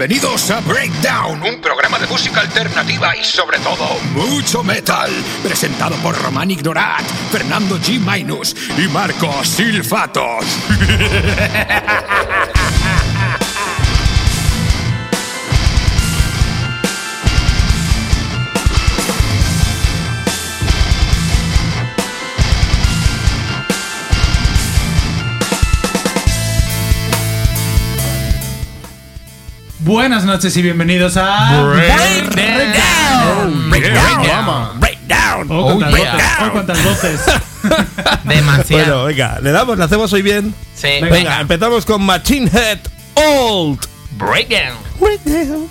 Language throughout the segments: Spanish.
bienvenidos a Breakdown, un programa de música alternativa y sobre todo mucho metal, presentado por Román Ignorat, Fernando G. Minus y Marcos Silfatos. Buenas noches y bienvenidos a Breakdown. Breakdown. Breakdown. Oh, cuántas, voces, oh, cuántas. Demasiado. Bueno, venga, le damos, le hacemos hoy bien. sí, venga. Venga, empezamos con Machine Head Old. Breakdown. Jesus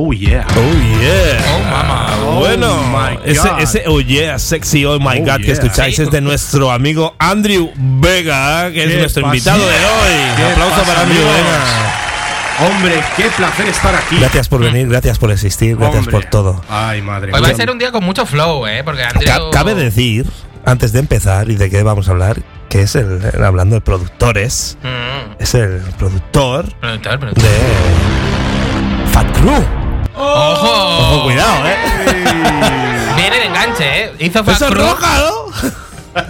Oh yeah. Oh yeah. Oh, mama. bueno, Oh, my ese, God. ese oh yeah, sexy oh my Oh, god que yeah. escucháis Sí. es de nuestro amigo Andrew Vega, que es ¿Qué nuestro pasa? invitado de hoy. ¿Qué Un aplauso pasa, para Andrew? Vega. Hombre, qué placer estar aquí. Gracias por venir, gracias por existir, gracias Hombre. por todo. Ay, madre Hoy va a ser un día con mucho flow, ¿eh? Porque Andrew. Ca- Cabe decir, antes de empezar y de qué vamos a hablar, que es el, el- hablando de productores, Mm, es el productor productor, productor. de Fat Crew. ¡Ojo! Ojo, cuidado, eh. Viene de enganche, ¿eh? Hizo Eso es Crew, roja, ¿no?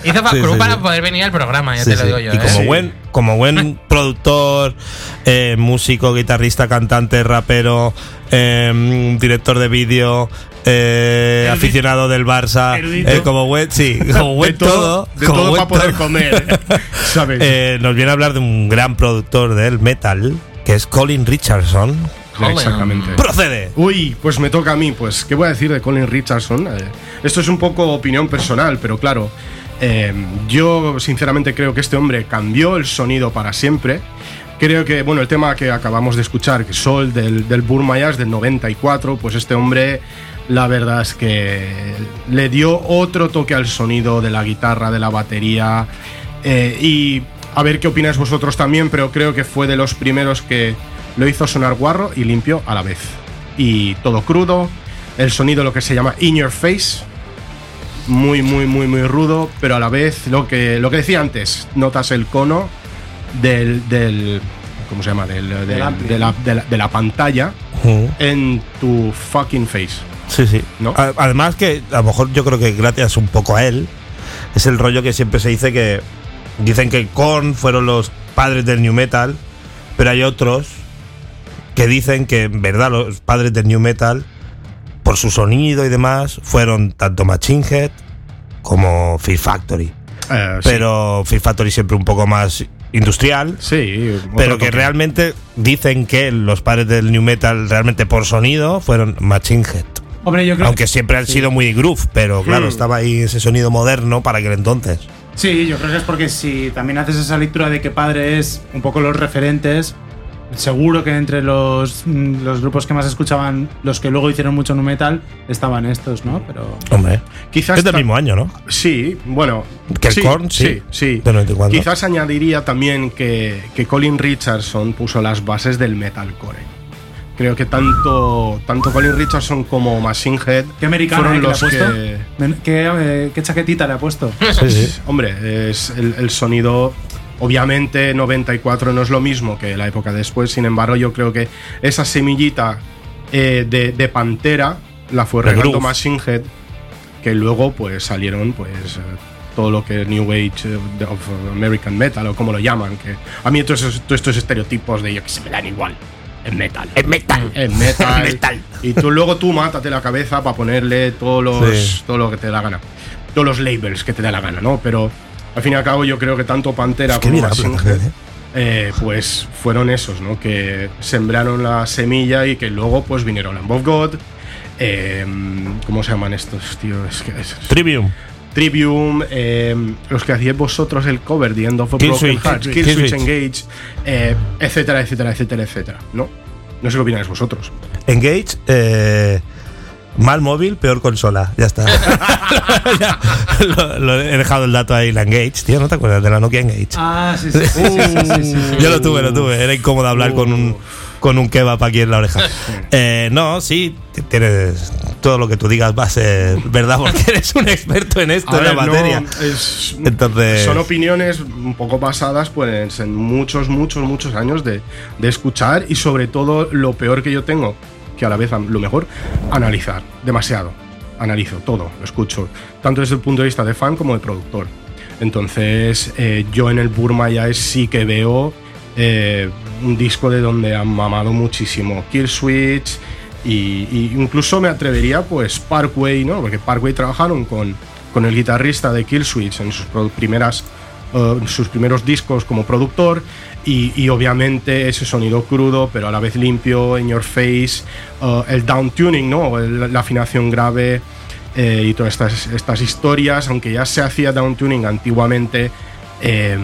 hizo Fat Sí, Crew sí, para sí. poder venir al programa, ya Sí, te lo sí. digo yo, y ¿eh? como Sí. buen, como buen productor, eh, músico, guitarrista, cantante, rapero, eh, director de vídeo, eh, aficionado del Barça, eh, como buen, sí, como buen de todo, de como todo buen para poder comer. ¿Sabes? Eh, nos viene a hablar de un gran productor del metal, que es Colin Richardson. Colin. Exactamente. Procede. Uy, pues me toca a mí. Pues, ¿qué voy a decir de Colin Richardson? Eh, esto es un poco opinión personal, pero claro, eh, yo sinceramente creo que este hombre cambió el sonido para siempre. Creo que, bueno, el tema que acabamos de escuchar, que Sol del, del Burma Jazz del 94, pues este hombre, la verdad es que le dio otro toque al sonido de la guitarra, de la batería. eh, y a ver qué opináis vosotros también, pero creo que fue de los primeros que lo hizo sonar guarro y limpio a la vez. Y todo crudo, el sonido lo que se llama in your face, muy, muy, muy, muy rudo, pero a la vez lo que, lo que decía antes, notas el cono del, del ¿cómo se llama? Del, de, la, de la- de la pantalla en tu fucking face. Sí, sí. ¿No? Además que a lo mejor yo creo que gracias un poco a él, es el rollo que siempre se dice que dicen que Korn fueron los padres del new metal, pero hay otros que dicen que en verdad los padres del new metal, por su sonido y demás, fueron tanto Machine Head como Fear Factory. Eh, sí. Pero Fear Factory siempre un poco más industrial. Sí, Pero que toque. realmente dicen que los padres del new metal realmente por sonido fueron Machine Head. Hombre, yo creo Aunque siempre han sido muy groove, pero claro, Hmm. estaba ahí ese sonido moderno para aquel entonces. Sí, yo creo que es porque si también haces esa lectura de que padre es un poco los referentes, seguro que entre los, mm, los grupos que más escuchaban, los que luego hicieron mucho nu metal, estaban estos, ¿no? Pero. Hombre, Quizás es del mismo año, ¿no? Sí, bueno. Que el sí, Korn, sí. sí, sí. Del 94. Quizás añadiría también que, que Colin Richardson puso las bases del metalcore. Creo que tanto, tanto Colin Richardson como Machine Head ¿Qué americana fueron eh, que le ha los puesto? que. Men- ¿Qué, eh, qué chaquetita le ha puesto? Sí, sí. Hombre, es el, el sonido. Obviamente 94 no es lo mismo que la época después, sin embargo yo creo que esa semillita eh, de, de Pantera la fue De regando. Machine Head, que luego pues salieron pues eh, todo lo que New Age eh, of American Metal o como lo llaman, que a mí todos, todos estos estereotipos de yo que se me dan igual. En metal. En metal. En metal. metal. Y tú luego tú mátate la cabeza para ponerle todos los, Sí. todo lo que te dé la gana. Todos los labels que te dé la gana, ¿no? Pero al fin y al cabo yo creo que tanto Pantera Es que como Head, ¿eh? eh, pues fueron esos, ¿no? Que sembraron la semilla y que luego pues vinieron Lamb of God. eh, ¿Cómo se llaman estos, tío? Es que es- Trivium. Trivium, eh, los que hacíais vosotros el cover, The End of a Kill Broken Switch. Heart, Kill Kill Switch. Switch Engage, eh, etcétera, etcétera, etcétera, etcétera, ¿no? No sé qué opináis vosotros. Engage, eh, mal móvil, peor consola. Ya está. Ya, lo, lo he dejado el dato ahí, la Engage, tío. ¿No te acuerdas de la Nokia Engage? Ah, sí, sí, sí. sí, sí, sí, sí, sí. Yo lo tuve, lo tuve. Era incómodo hablar con un con un kebab aquí en la oreja. Eh, no, sí, tienes todo lo que tú digas va a ser verdad porque eres un experto en esto, A en la ver, no, materia. es- Entonces- son opiniones un poco basadas pues, en muchos, muchos, muchos años de, de escuchar y sobre todo lo peor que yo tengo, que a la vez lo mejor, analizar demasiado. Analizo todo, lo escucho, tanto desde el punto de vista de fan como de productor. Entonces, eh, yo en el Burma ya sí que veo eh, un disco de donde han mamado muchísimo Kill Switch y, y incluso me atrevería pues Parkway, ¿no? Porque Parkway trabajaron con, con el guitarrista de Kill Switch en sus primeras eh, sus primeros discos como productor y, obviamente ese sonido crudo pero a la vez limpio, in your face, eh, el down tuning, ¿no? La afinación grave eh, y todas estas, estas historias, aunque ya se hacía down tuning antiguamente eh,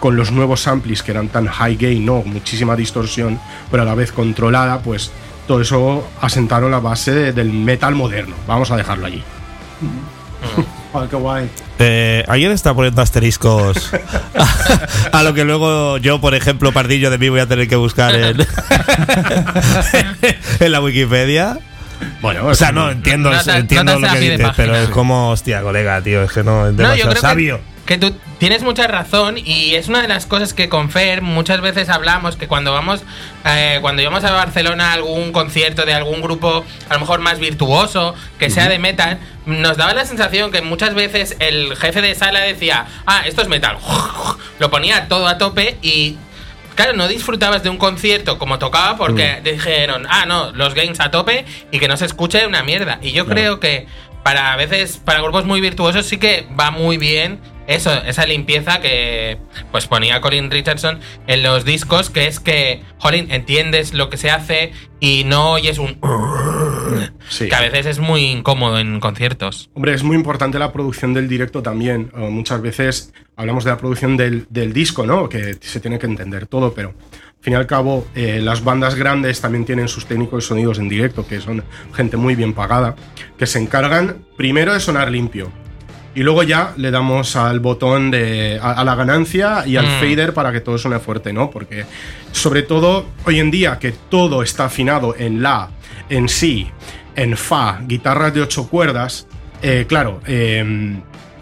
con los nuevos amplis que eran tan high gain, no, muchísima distorsión, pero a la vez controlada, pues todo eso asentaron la base de- del metal moderno. Vamos a dejarlo allí. Joder, qué guay. Eh, ¿Alguien está poniendo asteriscos a, lo que luego yo, por ejemplo, Pardillo de mí voy a tener que buscar en, en la Wikipedia? Bueno, O sea, no, entiendo, No entiendo no lo que dices, pero es como, hostia, colega, tío, es que no, es No, demasiado yo creo sabio. que, que tú tienes mucha razón y es una de las cosas que con Fer muchas veces hablamos que cuando vamos eh, cuando íbamos a Barcelona a algún concierto de algún grupo a lo mejor más virtuoso que sea de metal nos daba la sensación que muchas veces el jefe de sala decía ah esto es metal lo ponía todo a tope y Claro, no disfrutabas de un concierto como tocaba porque dijeron, ah, no, los games a tope y que no se escuche una mierda. Y yo creo que para a veces, para grupos muy virtuosos sí que va muy bien eso, esa limpieza que pues ponía Colin Richardson en los discos, que es que, jolín, entiendes lo que se hace y no oyes un... Sí. Que a veces es muy incómodo en conciertos. Hombre, es muy importante la producción del directo también. Eh, muchas veces hablamos de la producción del, del disco, ¿no? Que se tiene que entender todo, pero al fin y al cabo, eh, las bandas grandes también tienen sus técnicos de sonidos en directo, que son gente muy bien pagada, que se encargan primero de sonar limpio. Y luego ya le damos al botón de. a, a la ganancia y al Mm. fader para que todo suene fuerte, ¿no? Porque, sobre todo, hoy en día que todo está afinado en La, en Si, en Fa, guitarras de ocho cuerdas, eh, claro, eh,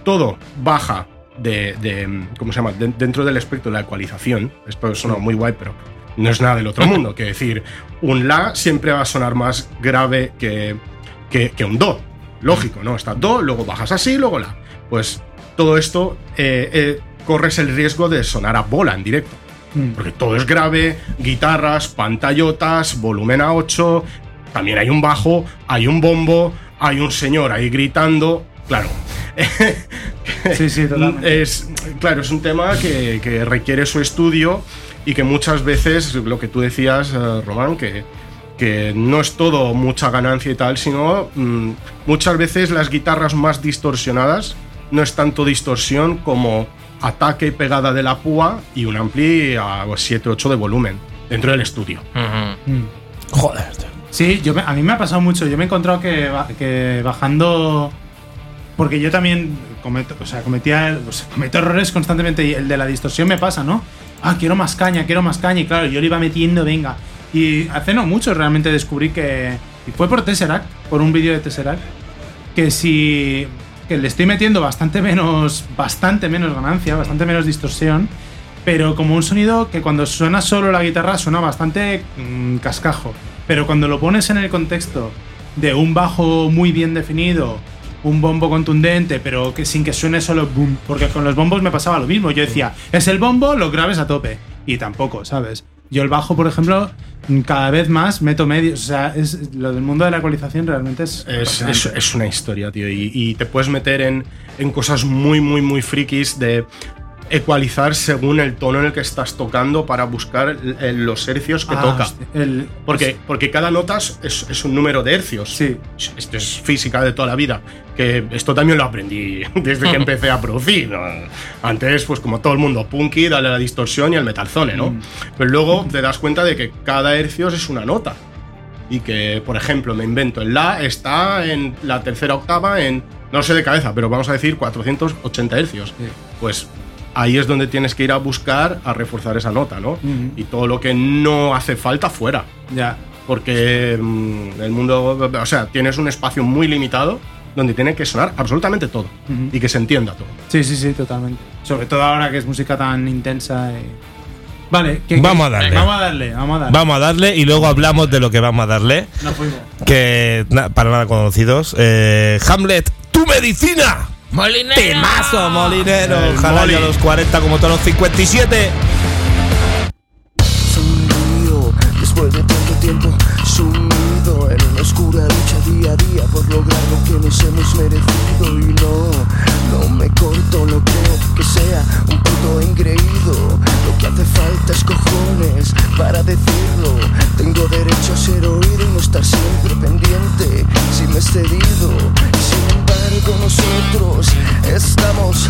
todo baja de, de- ¿cómo se llama? De- dentro del espectro de la ecualización. Esto suena muy guay, pero no es nada del otro mundo. Que decir, un La siempre va a sonar más grave que, que, que un Do. Lógico, ¿no? Está Do, luego bajas así, luego La. Pues todo esto eh, eh, corres el riesgo de sonar a bola en directo. Mm. Porque todo es grave, guitarras, pantallotas, volumen a 8, también hay un bajo, hay un bombo, hay un señor ahí gritando. Claro. Sí, sí, totalmente. Es, claro, es un tema que, que requiere su estudio y que muchas veces, lo que tú decías, eh, Román, que, que no es todo mucha ganancia y tal, sino mm, muchas veces las guitarras más distorsionadas no es tanto distorsión como ataque y pegada de la púa y un ampli a 7-8 de volumen dentro del estudio. Ujú. Mm. Joder, tío. Sí, yo me- a mí me ha pasado mucho. Yo me he encontrado que, ba- que bajando. Porque yo también cometo, o sea, cometía, o sea, cometo errores constantemente y el de la distorsión me pasa, ¿no? Ah, quiero más caña, quiero más caña. Y claro, yo le iba metiendo, venga. Y hace no mucho realmente descubrí que. Y fue por Tesseract, por un vídeo de Tesseract. Que si. Que le estoy metiendo bastante menos. Bastante menos ganancia, bastante menos distorsión. Pero como un sonido que cuando suena solo la guitarra suena bastante mm, cascajo. Pero cuando lo pones en el contexto de un bajo muy bien definido, un bombo contundente, pero que sin que suene solo boom. Porque con los bombos me pasaba lo mismo. Yo decía, es el bombo, los graves a tope. Y tampoco, ¿sabes? Yo el bajo, por ejemplo, cada vez más meto medios. O sea, es, lo del mundo de la ecualización realmente es. Es, apasionante. es- es una historia, tío. Y, y te puedes meter en, en cosas muy, muy, muy frikis de ecualizar según el tono en el que estás tocando para buscar el- el- los hercios que Ah, toca. el- Porque, porque cada nota es, un número de hercios. Sí. Esto es física de toda la vida. Que esto también lo aprendí desde que empecé a producir. Antes, pues como todo el mundo, punky, dale a la distorsión y al metalzone, ¿no? Pero luego te das cuenta de que cada hercio es una nota. Y que, por ejemplo, me invento, el La está en la tercera octava en, no sé de cabeza, pero vamos a decir 480 hercios. Pues ahí es donde tienes que ir a buscar a reforzar esa nota, ¿no? Y todo lo que no hace falta fuera Ya. porque mm, el mundo, o sea, tienes un espacio muy limitado donde tiene que sonar absolutamente todo y que se entienda todo. Sí, sí, sí, totalmente. Sobre todo ahora que es música tan intensa. y- Vale, que- Vamos a darle. Vamos a darle, vamos a darle. Vamos a darle y luego hablamos de lo que vamos a darle. Nos fuimos. Que na- para nada conocidos. Eh, Hamlet, tu medicina. ¡Molinero! Temazo, molinero. El Ojalá Moli. ya los 40 como todos los 57. Sonrío después de tanto tiempo sumido en una oscura lucha día a día por lograr lo que nos hemos merecido y no, no me corto, no creo que sea un puto engreído. Lo que hace falta es cojones para decirlo. Tengo derecho a ser oído y no estar siempre pendiente si me he cedido. Y sin nosotros estamos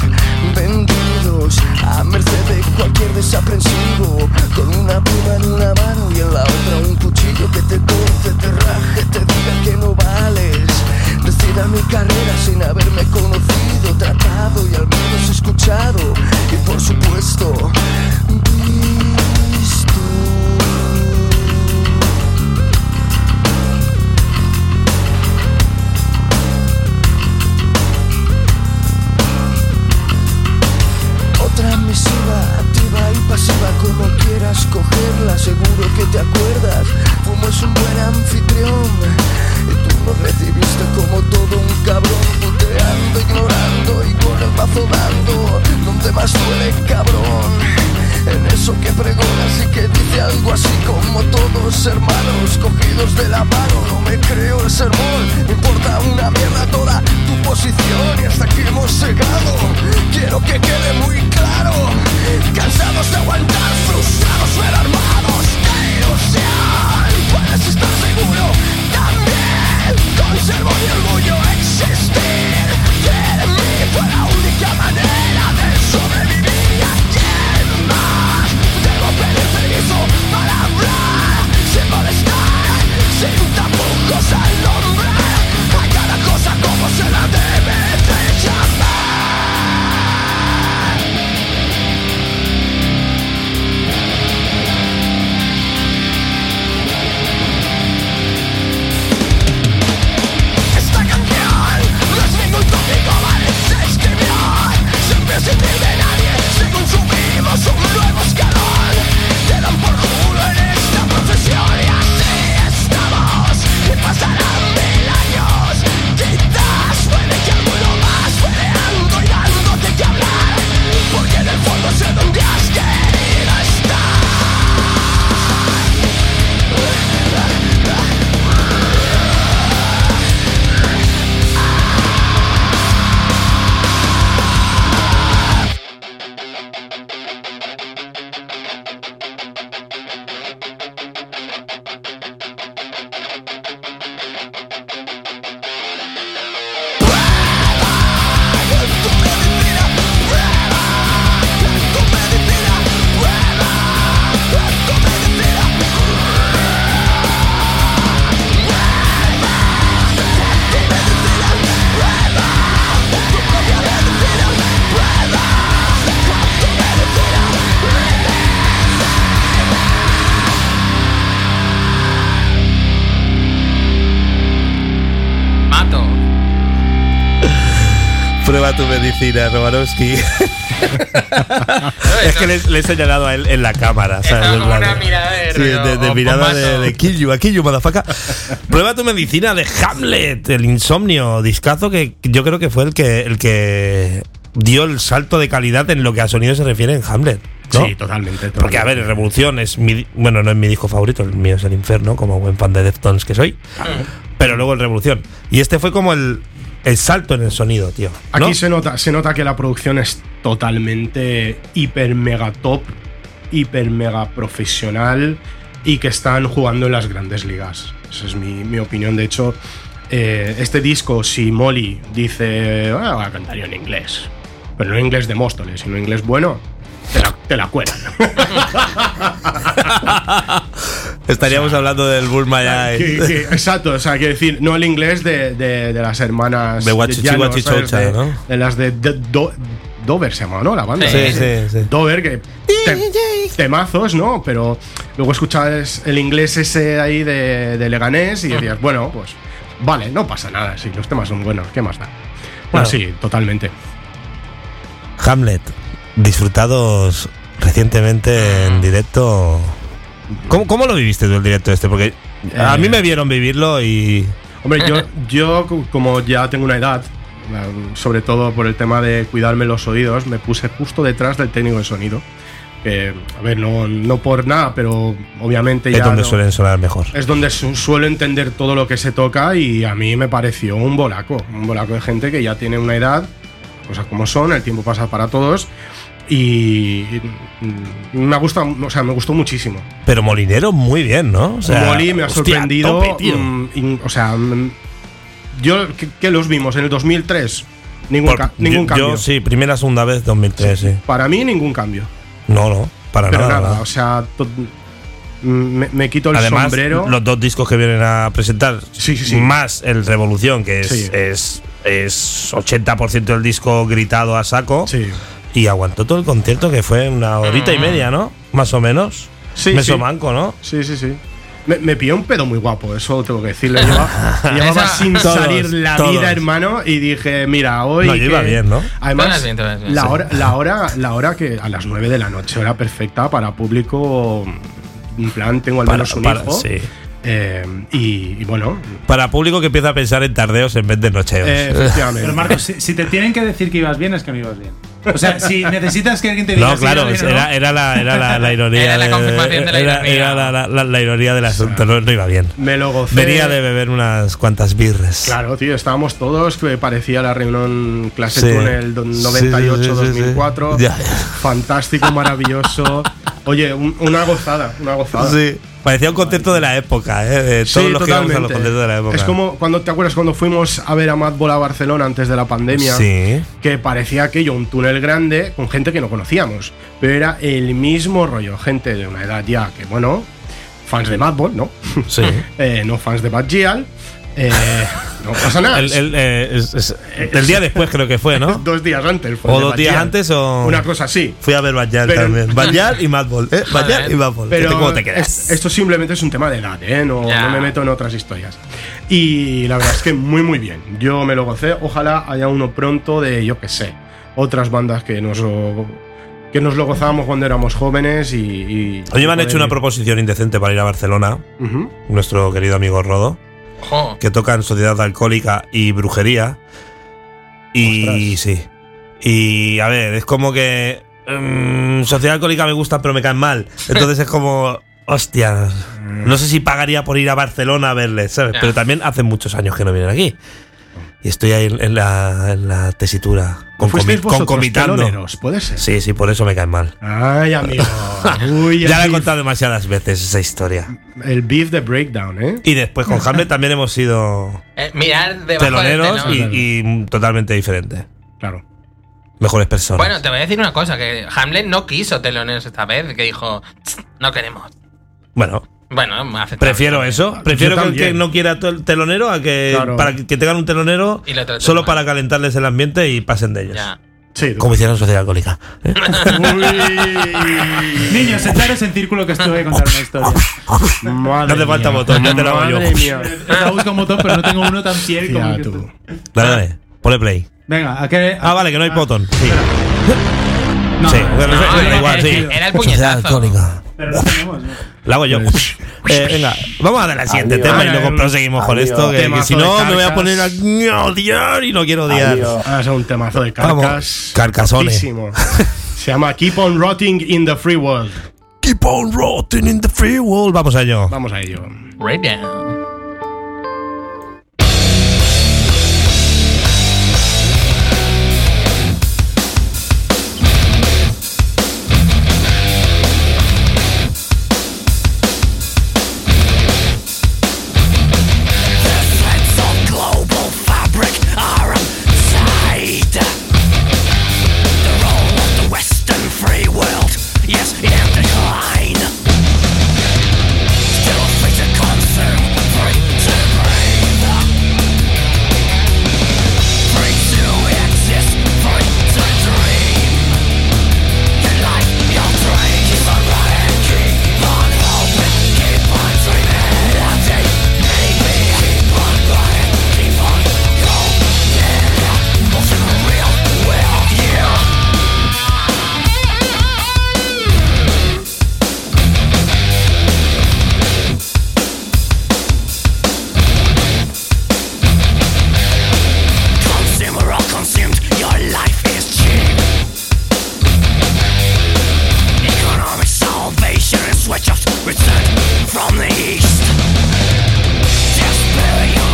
vendidos a merced de cualquier desaprensivo. Con una pluma en una mano y en la otra un cuchillo que te corte, te raje, te diga que no vales. Decida mi carrera sin haberme conocido, tratado y al menos escuchado. Y por supuesto, Otra misiva, activa y pasiva, como quieras cogerla, seguro que te acuerdas. Fuimos un buen anfitrión y tú nos recibiste como todo un cabrón, puteando, ignorando y con el mazo dando. Donde más duele, cabrón. En eso que pregonas y que dice algo así como todos hermanos cogidos de la mano. No me creo el sermón, me importa una mierda toda posición y hasta aquí hemos llegado. Quiero que quede muy claro, cansados de aguantar, frustrados pero armados de ilusión. Puedes estar seguro también, conservo mi orgullo existir. Tu medicina, Romanowski. es que le, le he señalado a él en la cámara. ¿sabes? Como una mirada de Sí, rollo, de, de o- mirada de, de kill you, a kill you, motherfucker. Prueba tu medicina de Hamlet, el insomnio, discazo que yo creo que fue el que, el que dio el salto de calidad en lo que a sonido se refiere en Hamlet. ¿no? Sí, totalmente. Porque, a ver, Revolución es mi. Bueno, no es mi disco favorito, el mío es el Inferno, como buen fan de Deftones que soy. Pero luego el Revolución. Y este fue como el, el salto en el sonido, tío. ¿no? Aquí se nota, se nota que la producción es totalmente hiper mega top, hiper mega profesional y que están jugando en las grandes ligas. Esa es mi, mi opinión. De hecho, eh, este disco, si Molly dice, ah, voy a cantar yo en inglés, pero no en inglés de Móstoles, sino en inglés bueno, te la, te la cuelan. Estaríamos hablando del Bulma ya. Que- que- exacto, o sea, quiero decir, no el inglés de, de- de las hermanas De Guachichi, Guachichocha, ¿no? de las de, de- Do- Dover se llama, ¿no? La banda. Sí, Sí, sí, sí. Dover, que te- temazos, ¿no? Pero luego escuchabas el inglés ese ahí de, de Leganés y decías, bueno, pues vale, no pasa nada, sí, los temas son buenos, ¿qué más da? Bueno. Bueno, sí, totalmente. Hamlet, disfrutados recientemente en directo. ¿Cómo, cómo lo viviste tú el directo este? Porque a Eh. mí me vieron vivirlo y. Hombre, yo, yo co- como ya tengo una edad, um, sobre todo por el tema de cuidarme los oídos, me puse justo detrás del técnico de sonido. Que, a ver, no, no por nada, pero obviamente Es ya donde no- suelen sonar mejor. es donde su- suelo entender todo lo que se toca y a mí me pareció un bolaco, un bolaco de gente que ya tiene una edad, cosas como son, el tiempo pasa para todos y me gusta, o sea, me gustó muchísimo. Pero Molinero, muy bien, ¿no? O sea, me ha hostia, sorprendido, tope, tío. mm, o sea, mm, yo que, los vimos en el 2003, ningún, Por- ca- ningún yo, cambio. yo sí, primera, segunda vez, 2003, sí. Para mí ningún cambio, No, no, para pero nada. nada, nada. o sea, mm, me, me quito el Además, sombrero. los dos discos que vienen a presentar, Sí, sí, sí. más el Revolución, que es, Sí. es es 80% del disco gritado a saco. Sí. Y aguantó todo el concierto, que fue una horita y media, ¿no? Más o menos. Sí, Meso sí. manco, ¿no? Sí, sí, sí. Me, me pilló un pedo muy guapo, eso tengo que decirlo. Llevaba, sin Todos, salir la todos. vida, hermano, y dije, mira, hoy. No, yo iba que- bien, ¿no? Además, bien, bien, la, sí. hora, la, hora, la hora que a las 9 de la noche, hora perfecta para público. En plan, tengo al Para- menos un para- hijo. sí. Eh, y, y bueno, Para público que empieza a pensar en tardeos en vez de nocheos. eh, efectivamente. Pero Marcos, si, si te tienen que decir que ibas bien, es que no ibas bien. O sea, si necesitas que alguien te diga No, claro, ibas bien o no, era, era la, era la, la ironía. Era la de- confirmación de la era- ironía. era la, la- la- la ironía del asunto, no, no iba bien. me lo gocé. Venía de beber unas cuantas birres. Claro, tío, estábamos todos, que parecía la reunión clase Sí. túnel do- Sí, 98, sí, sí, sí, sí. 2004. Ya, ya. Fantástico, maravilloso. Oye, un- una gozada, una gozada. Sí. Parecía un concierto de la época, ¿eh? De todos Sí, los que íbamos a los totalmente. conciertos de la época. Es como cuando te acuerdas cuando fuimos a ver a Madball a Barcelona antes de la pandemia, Sí. que parecía aquello un túnel grande con gente que no conocíamos, pero era el mismo rollo, gente de una edad ya que bueno, fans de Madball, ¿no? Sí. Eh, no fans de Bad Gyal, eh, no pasa nada. El, el, eh, es- es- el día después creo que fue, ¿no? dos días antes. fue O dos Bad días antes o. Una cosa así. Fui a ver Banyal Pero- también. Banyal y Madball, ¿eh? Banyal Joder. y Madball. Pero ¿Cómo te quedas? es- esto simplemente es un tema de edad, ¿eh? No, me meto en otras historias. Y la verdad es que muy, muy bien. Yo me lo gocé. Ojalá haya uno pronto de, yo qué sé, otras bandas que nos lo, que nos lo gozábamos cuando éramos jóvenes y. y Hoy me han hecho una proposición indecente para ir a Barcelona. Nuestro querido amigo Rodo. Que tocan Sociedad Alcohólica y Brujería. Y sí. Y a ver, es como que. mm, Sociedad Alcohólica me gusta, pero me caen mal. Entonces es como. Hostia. No sé si pagaría por ir a Barcelona a verles. Pero también hace muchos años que no vienen aquí. Y estoy ahí en, en la, en la tesitura. ¿Fuisteis concomi- vosotros concomitando. teloneros? Puede ser. Sí, sí, por eso me caen mal. Ay, amigo. Uy, Ya la he contado demasiadas veces esa historia. el beef de breakdown, ¿eh? Y después con Hamlet también hemos sido Eh, mirar teloneros del telón. y, y totalmente diferentes. Claro. Mejores personas. Bueno, te voy a decir una cosa, que Hamlet no quiso teloneros esta vez, que dijo, "Tsk, no queremos. Bueno, Bueno, aceptable. prefiero eso. Prefiero que el que no quiera tel- telonero a que Claro. para que tengan un telonero lo solo mal. para calentarles el ambiente y pasen de ellos. Ya. Sí, Como hicieron Sociedad Alcohólica. ¿eh? Niños, sentaros en círculo que voy a contar una historia. Madre No hace falta mía. botón, ya te lo hago yo. Buscando un botón, pero no tengo uno tan fiel como tú. tú. Dale, dale. Ponle play. Venga, ¿a qué? Ah, vale, que no hay botón. Sí. No, sí, no, igual, sí. era el Sociedad puñetazo. Alcohólica. pero no tenemos. ¿no? La hago yo. Eh, venga, vamos a dar al siguiente Adiós. tema y luego Adiós. proseguimos con esto. Que, si no, me voy a poner a odiar y no quiero odiar. Ah, es un temazo de Vamos, carcas. carcasones. Se llama Keep on Rotting in the Free World. Keep on rotting in the free world. Vamos a ello. Vamos a ello. Right down. from the east. Despair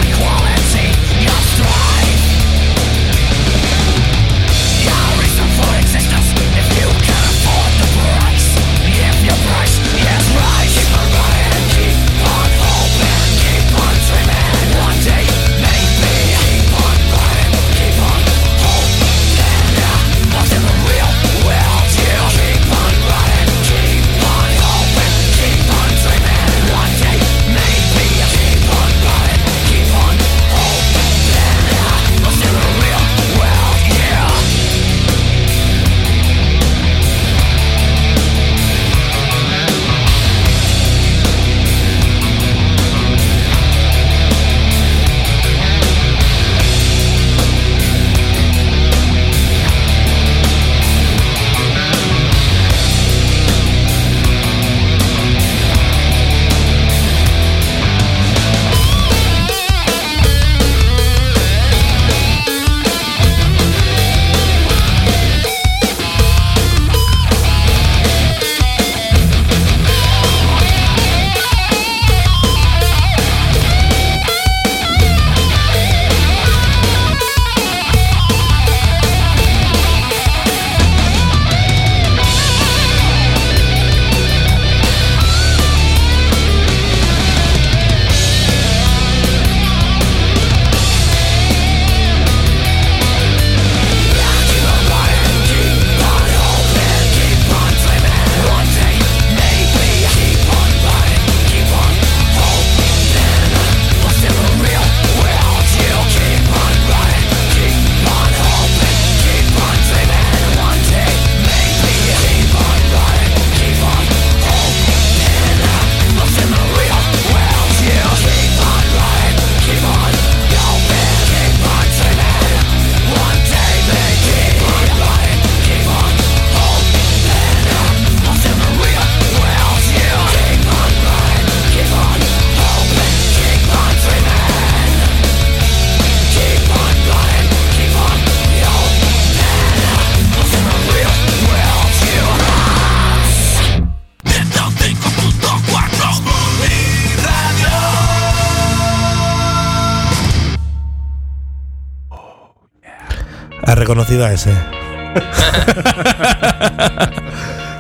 conocido a ese.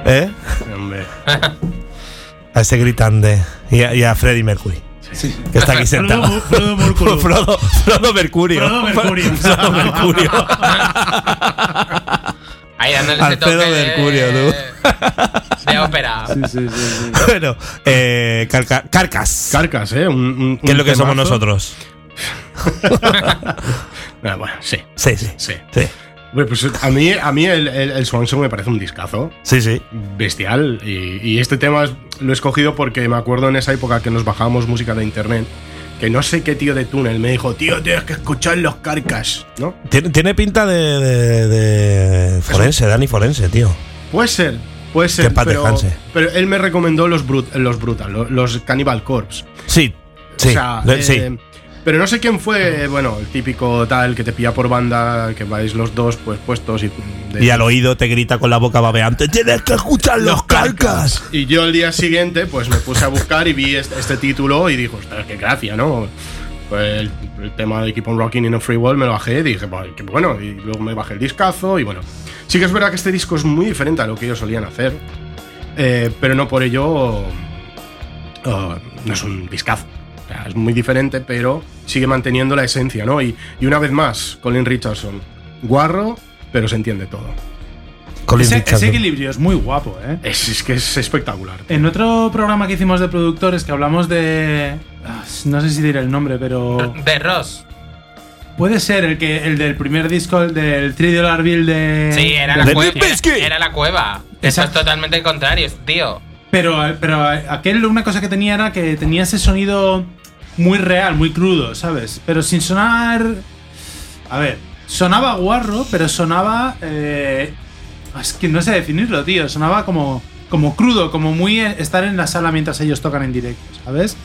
¿Eh? Hombre. A ese gritante. Y a, y a Freddie Mercury. Que está aquí sentado. Frodo- Frodo Mercurio. Frodo, Frodo Mercurio. Frodo Mercurio. Frodo Mercurio. Ahí dándole ese toque de, Mercurio, tú. de ópera. Sí, sí, sí, sí. bueno, eh, Carca- Carcas. Carcas, ¿eh? Un, un- ¿Qué es lo que somos temazo. nosotros? Ah, bueno, sí. Sí, sí. Sí. Sí, pues a mí, a mí el, el, el Swan Song me parece un discazo. sí. sí. bestial. Y, y este tema es- lo he escogido porque me acuerdo en esa época que nos bajábamos música de internet. Que no sé qué tío de túnel me dijo, tío, tienes que escuchar los carcas, ¿no? Tiene, tiene pinta de, de- de forense, Dani Forense, tío. Puede ser, puede ser. pero, pero él me recomendó los, brut, los Brutal, los, los Cannibal Corpse. Sí, sí. O sea, le- eh, sí. Pero no sé quién fue, bueno, el típico tal que te pilla por banda, que vais los dos pues puestos y. de- Y al oído te grita con la boca babeante: ¡Tienes que escuchar los carcas! Y yo el día siguiente, pues me puse a buscar y vi este, este título y dijo, ostras, qué gracia, ¿no? Pues el, el tema de Keep on Rocking in a Free World me lo bajé y dije, "Pues, qué bueno, y luego me bajé el discazo y bueno. Sí que es verdad que este disco es muy diferente a lo que ellos solían hacer, eh, pero no por ello uh, no es un discazo. O sea, es muy diferente, pero sigue manteniendo la esencia, ¿no? Y, y una vez más, Colin Richardson, guarro, pero se entiende todo. Colin Ese, Richardson. ese equilibrio es muy guapo, ¿eh? Es, es que es espectacular. tío. En otro programa que hicimos de productores que hablamos de. ah, No sé si diré el nombre, pero. De Ross. Puede ser el que el del primer disco, el del 3 Dollar Bill de. Sí, era de- la, cueva, era, era la cueva. Eso es Exacto. totalmente el contrario, tío. Pero, pero aquel, una cosa que tenía era que tenía ese sonido muy real, muy crudo, ¿sabes? Pero sin sonar. A ver, sonaba guarro, pero sonaba. eh, es que no sé definirlo, tío. Sonaba como, como crudo, como muy eh, estar en la sala mientras ellos tocan en directo, ¿sabes?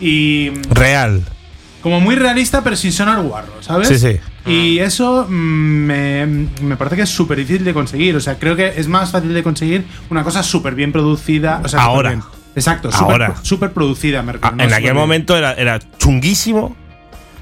Y. Real. Como muy realista, pero sin sonar guarro, ¿sabes? Sí, sí. Y eso mm, me, me parece que es súper difícil de conseguir. O sea, creo que es más fácil de conseguir una cosa súper bien producida. O sea, Ahora. Exacto, Ahora. súper súper producida, me Ah, en aquel momento era, era chunguísimo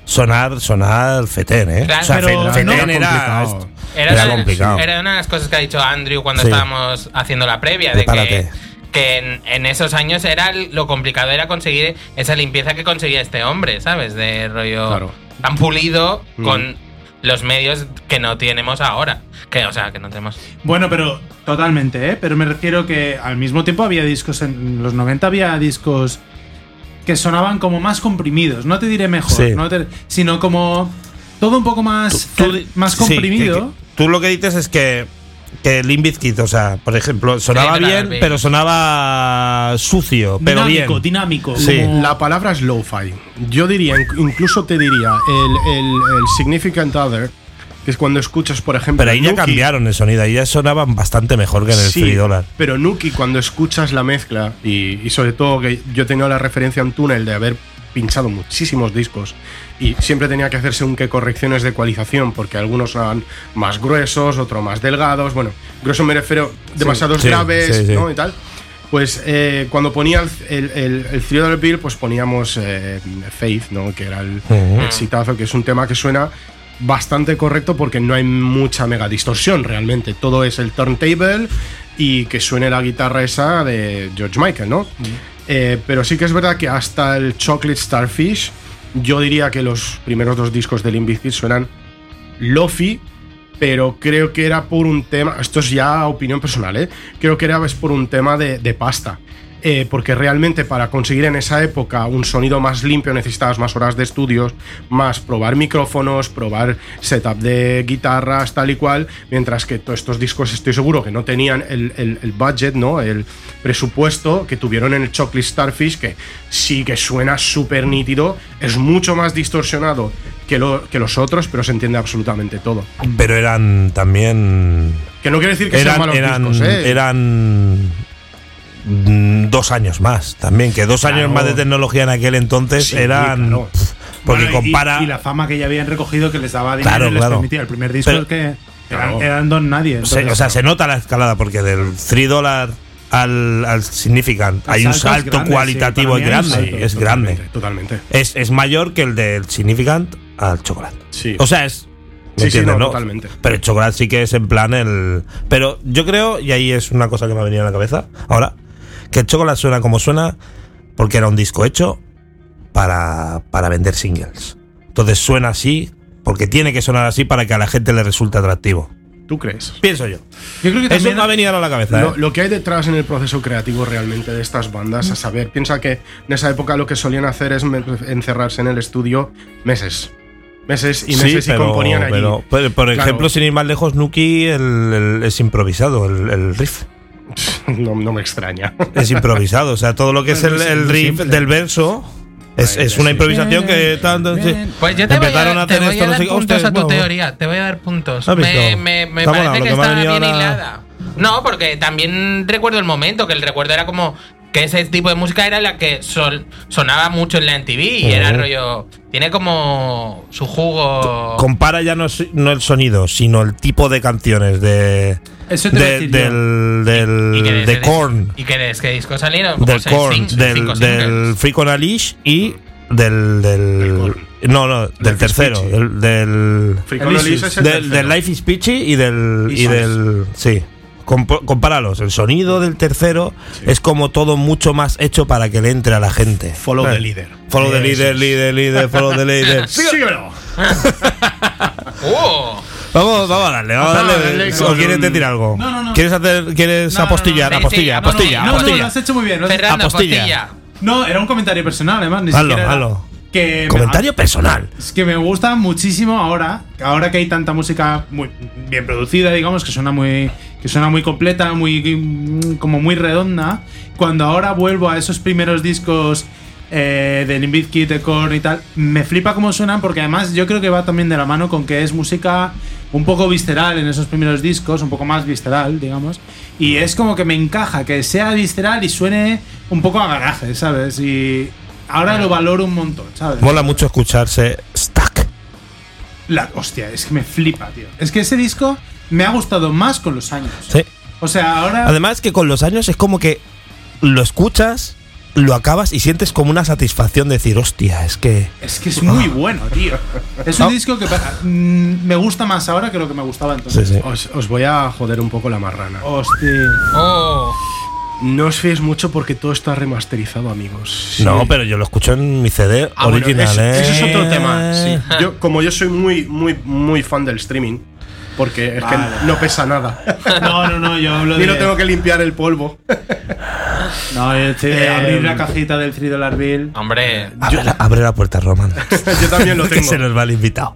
sonar, sonar Fetén, ¿eh? Claro, o sea, pero Fe- no Fetén era era, complicado. Era, Era una, complicado. era una de las cosas que ha dicho Andrew cuando Sí. estábamos haciendo la previa, de que, Prepárate. que en, en esos años era lo complicado era conseguir esa limpieza que conseguía este hombre, ¿sabes? De rollo Claro. tan pulido Mm. con los medios que no tenemos ahora. Que, o sea, que no tenemos. Bueno, pero totalmente, ¿eh? Pero me refiero que al mismo tiempo había discos, en los 90 había discos que sonaban como más comprimidos. No te diré mejor, Sí. no te- sino como todo un poco más, Tú más sí, comprimido. que- que- tú lo que dices es que, que Limp Bizkit, o sea, por ejemplo, sonaba bien, bien. pero sonaba sucio, pero dinámico, bien. dinámico. Sí. como- La palabra es lo-fi. Yo diría, inc- incluso te diría, el, el- el significant other, que es cuando escuchas, por ejemplo. Pero ahí ya Nuki- cambiaron el sonido, ahí ya sonaban bastante mejor que en el Sí, 3 dólar. Pero Nuki, cuando escuchas la mezcla, y, y sobre todo que yo tengo la referencia en túnel de haber pinchado muchísimos discos y siempre tenía que hacerse un que correcciones de ecualización porque algunos eran más gruesos, otros más delgados. Bueno, grueso me refiero demasiados sí, graves, sí, sí. ¿no? Y tal. Pues eh, cuando ponía el, el, el, el Three Dollar Bill, pues poníamos eh, Faith, ¿no? Que era el Ujú. exitazo, que es un tema que suena bastante correcto porque no hay mucha mega distorsión realmente. Todo es el turntable y que suene la guitarra esa de George Michael, ¿no? Eh, pero sí que es verdad que hasta el Chocolate Starfish, yo diría que los primeros dos discos de Limp Bizkit suenan lofi, pero creo que era por un tema, esto es ya opinión personal, ¿eh? creo que era es por un tema de pasta. Eh, porque realmente para conseguir en esa época un sonido más limpio necesitabas más horas de estudios, más probar micrófonos, probar setup de guitarras, tal y cual, mientras que todos estos discos estoy seguro que no tenían el, el- el budget, ¿no? el presupuesto que tuvieron en el Chocolate Starfish, que sí que suena súper nítido, es mucho más distorsionado que, lo- que los otros, pero se entiende absolutamente todo. Pero eran también. Que no quiere decir que sean malos eran, discos, ¿eh? eran dos años más también, que dos años más de tecnología en aquel entonces Sí, eran. claro. pf, porque Bueno, compara. Y, la fama que ya habían recogido que les daba dinero Claro, y les claro. permitía. El primer disco Pero- que eran, eran don nadie. se- entonces, o sea, se nota la escalada porque del 3 dólar al, al Significant hay un salto es grande, cualitativo sí, es grande, salto, es grande. Totalmente. Es, es mayor que el del Significant al chocolate. Sí. O sea, es Sí, no, totalmente. Pero el chocolate sí que es en plan el. Pero yo creo, y ahí es una cosa que me ha venido a la cabeza ahora, que el chocolate suena como suena porque era un disco hecho para, para vender singles. Entonces suena así porque tiene que sonar así para que a la gente le resulte atractivo. ¿Tú crees? Pienso yo. Yo creo que Eso me ha venido a la cabeza. ¿eh? Lo, lo que hay detrás en el proceso creativo realmente de estas bandas, a saber, piensa que en esa época lo que solían hacer es encerrarse en el estudio meses. Meses y meses y componían allí. pero, pero, por Claro. ejemplo, sin ir más lejos, Nuki el- el- es improvisado, el, el riff. no, no me extraña. Es improvisado. O sea, todo lo que es el, riff del verso es, es una improvisación que tanto. sí. Pues yo te voy Empezaron a, a te voy a no dar puntos a tu teoría. Te voy a dar puntos. Me, me, me Está parece que que está bien hilada. No, porque también recuerdo el momento, que el recuerdo era como que ese tipo de música era la que sol- sonaba mucho en la MTV y era Ujú. rollo. Tiene como su jugo. Compara ya no, no el sonido, sino el tipo de canciones de. Eso te de- del. del ¿Y de Korn. ¿Y qué es? ¿Qué discos salieron? Como Del Korn. Del, del singles. Freak on a Leash y del. del no, no, del Life is tercero. Del. del Free Con Elise es el del, tercero. del Life is Peachy y del. Y del sí. Comp- compáralos. El sonido del tercero es como todo mucho más hecho para que le entre a la gente. Follow the leader. Follow the leader, es. leader, leader, follow the leader. Síguelo. ¡Oh! Vamos, vamos a darle, vamos a darle. ¿O quieres decir algo? No, no, no. ¿Quieres hacer, quieres No, no, no, apostillar? apostilla, no, apostilla, no, No, no, apostilla. lo has hecho muy bien. Fernando Apostilla. Apostilla. No, era un comentario personal, además. Ni Hazlo, siquiera era- hazlo. Que Comentario personal. Es que me gusta muchísimo ahora, ahora que hay tanta música muy bien producida, digamos, que suena muy, que suena muy completa, muy mm, como muy redonda. Cuando ahora vuelvo a esos primeros discos eh, de Limp Bizkit, de Korn y tal, me flipa cómo suenan porque además yo creo que va también de la mano con que es música un poco visceral en esos primeros discos, un poco más visceral, digamos. Y es como que me encaja que sea visceral y suene un poco a garaje, ¿sabes? Y ahora lo valoro un montón, ¿sabes? Mola mucho escucharse Stuck. La, hostia, es que me flipa, tío. Es que ese disco me ha gustado más con los años. Sí. O sea, ahora. Además que con los años es como que lo escuchas, lo acabas y sientes como una satisfacción de decir, hostia, es que... es que es muy bueno, tío. Es un No. disco que mm, me gusta más ahora que lo que me gustaba entonces. Sí, sí. Os, os voy a joder un poco la marrana. Hostia. ¡Oh! No os fiéis mucho porque todo está remasterizado, amigos. Sí. No, pero yo lo escucho en mi CD Ah, bueno, original, eso, ¿eh? eso es otro tema. sí. Yo, como yo soy muy, muy, muy fan del streaming, porque es Vale. que no pesa nada. No, no, no, yo hablo de. no tengo que limpiar el polvo. No, el CD, Eh, abrir la cajita del 3 Dollar Bill. Hombre. Abre, la, abre la puerta, Roman. yo también lo que tengo. se nos va el invitado.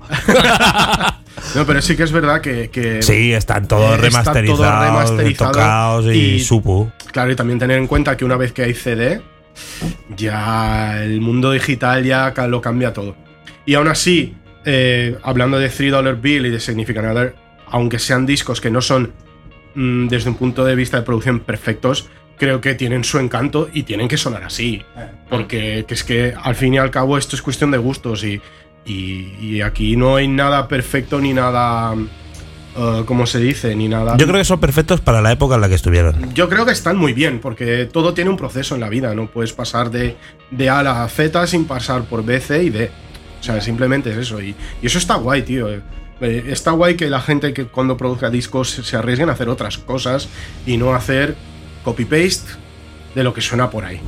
No, pero sí que es verdad que. que- Sí, están todos Eh, está todo remasterizados, tocados y, y- supu. Claro, y también tener en cuenta que una vez que hay CD, ya el mundo digital ya lo cambia todo. Y aún así, eh, hablando de 3 Dollar Bill y de Significant Other, aunque sean discos que no son mm, desde un punto de vista de producción perfectos, creo que tienen su encanto y tienen que sonar así. Porque que es que al fin y al cabo esto es cuestión de gustos y, y- y aquí no hay nada perfecto ni nada... eh, ¿Cómo se dice? Ni nada... Yo creo que son perfectos para la época en la que estuvieron. Yo creo que están muy bien, porque todo tiene un proceso en la vida, no puedes pasar de, de A a la Z sin pasar por B, C y D. O sea, simplemente es eso. Y, y eso está guay, tío. Eh, está guay que la gente que cuando produzca discos se arriesguen a hacer otras cosas y no hacer copy-paste de lo que suena por ahí.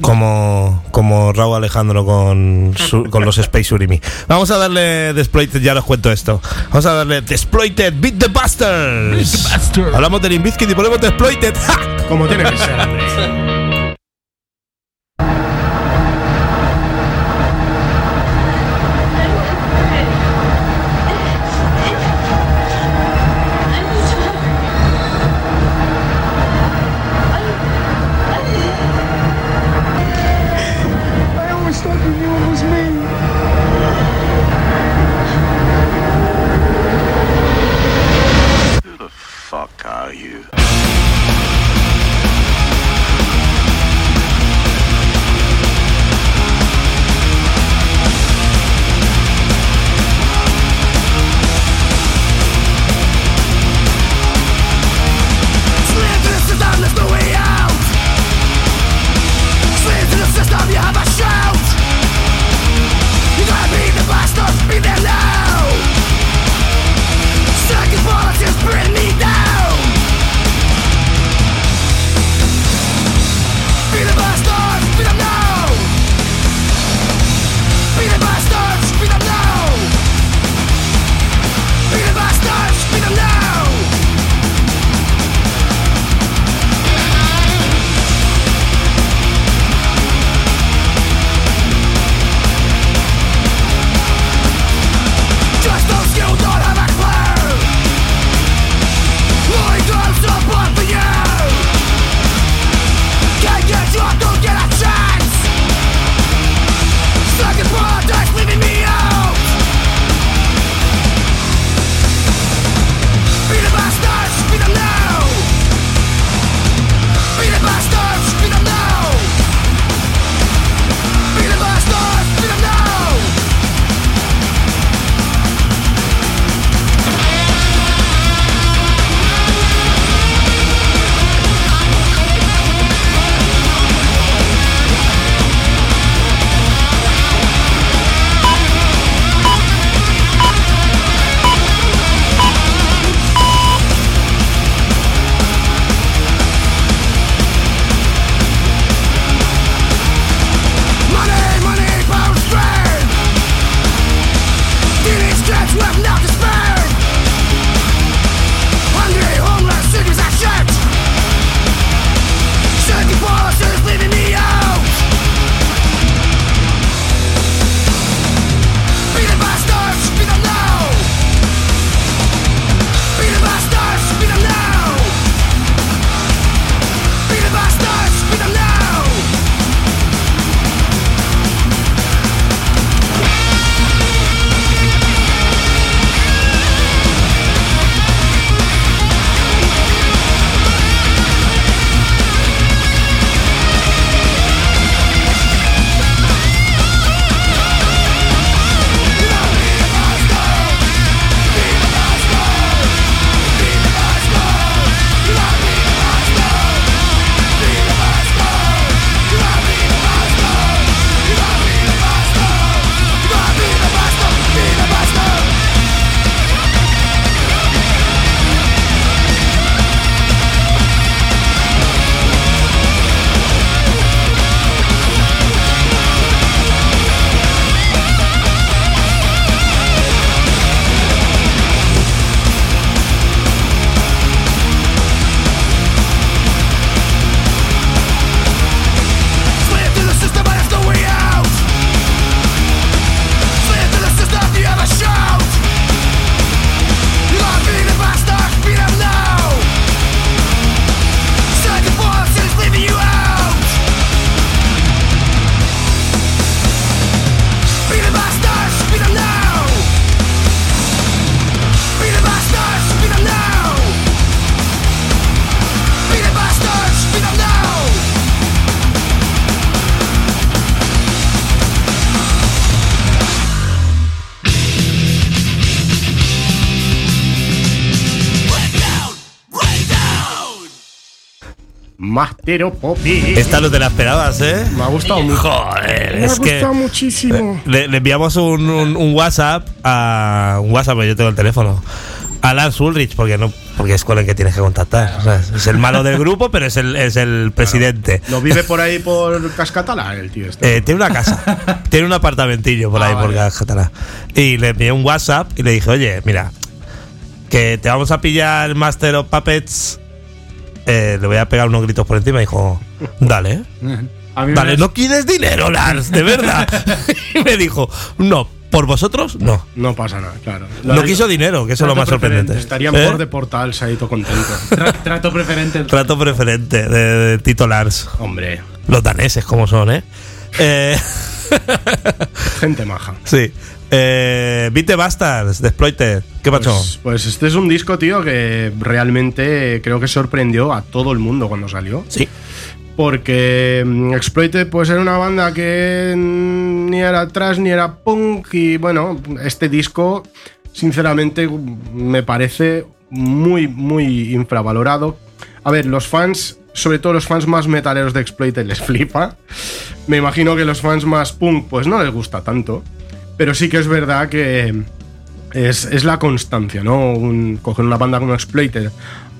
Como, como Raúl Alejandro con, su- con los Space Urimi. Vamos a darle The Exploited, ya os cuento esto. Vamos a darle The Exploited, Beat the Busters. Hablamos de Limp Bizkit y ponemos The Exploited. ¡Ja! Como tiene que ser, Of Puppets. Esta no te la esperabas, ¿eh? Me ha gustado mucho. Joder, Me ha gustado muchísimo. le, le enviamos un, un- un WhatsApp a. Un WhatsApp, yo tengo el teléfono. A Lars Ulrich, porque no porque es con el que tienes que contactar. O sea, es el malo del grupo, pero es el, es el presidente. ¿No vive por ahí por Cascatala el tío este? Eh, tiene una casa, tiene un apartamentillo por Ah, ahí, por vale. Cajetara. Y le envié un WhatsApp y le dije, oye, mira, que te vamos a pillar Master of Puppets. Eh, le voy a pegar unos gritos por encima. Y dijo, dale, A mí dale, me- no quieres dinero, Lars, de verdad. y me dijo, no, por vosotros, no. No pasa nada, claro. No quiso dinero, que eso es lo más sorprendente. Estarían ¿Eh? por de portal, se ha ido contento. Tra- trato preferente. Trato preferente de, de Tito Lars. Hombre, Los daneses, como son, ¿eh? eh gente maja. sí. Eh, Beat the Bastards, de Exploited. ¿Qué pasó? Pues, pues este es un disco, tío, que realmente creo que sorprendió a todo el mundo cuando salió. sí. Porque mm, Exploited pues era una banda que ni era trash ni era punk y bueno, este disco sinceramente me parece muy muy infravalorado. A ver, los fans, sobre todo los fans más metaleros de Exploited les flipa. Me imagino que los fans más punk pues no les gusta tanto. Pero sí que es verdad que es, es la constancia, ¿no? Un- coger una banda como Exploited,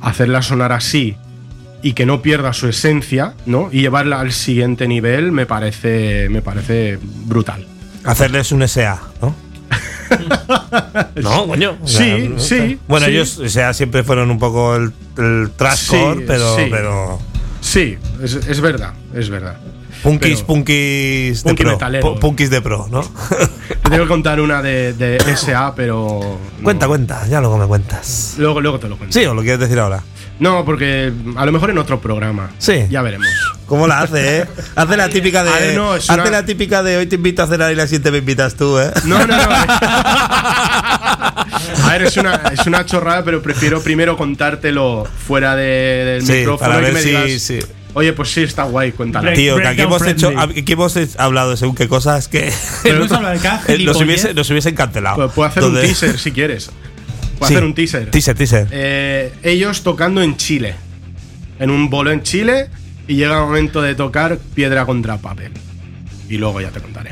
hacerla sonar así y que no pierda su esencia, ¿no? Y llevarla al siguiente nivel me parece, me parece brutal. Hacerles un SA, ¿no? no, coño. O sea, Sí, no sí. Bueno, sí. ellos, o sea, siempre fueron un poco el, el trashcore, Sí, pero, sí. pero. Sí, es, es verdad, es verdad. Punkis, punkis de pro. metalero. Punkis de pro, ¿no? Te tengo que contar una de, de SA, pero. no. cuenta, cuenta, ya luego me cuentas. Luego, luego te lo cuento. Sí, o lo quieres decir ahora. No, porque a lo mejor en otro programa. Sí. Ya veremos. ¿Cómo la hace, eh? Hace la típica de. Ver, no, es hace una- la típica de hoy te invito a cenar y la siguiente me invitas tú, ¿eh? No, no, no. A ver, es una, es una chorrada, pero prefiero primero contártelo fuera de- del Sí, micrófono para y que ver me si- digas. sí. Oye, pues sí, está guay, cuéntala. Break- Tío, que aquí hemos, hecho, aquí hemos hablado de según qué cosas que Hemos hablado de cada eh, nos, hubiese, nos hubiesen cancelado. Pues puedo hacer un teaser si quieres. Puedo Sí. hacer un teaser. Teaser, teaser. Eh, ellos tocando en Chile. En un bolo en Chile. Y llega el momento de tocar piedra contra papel. Y luego ya te contaré.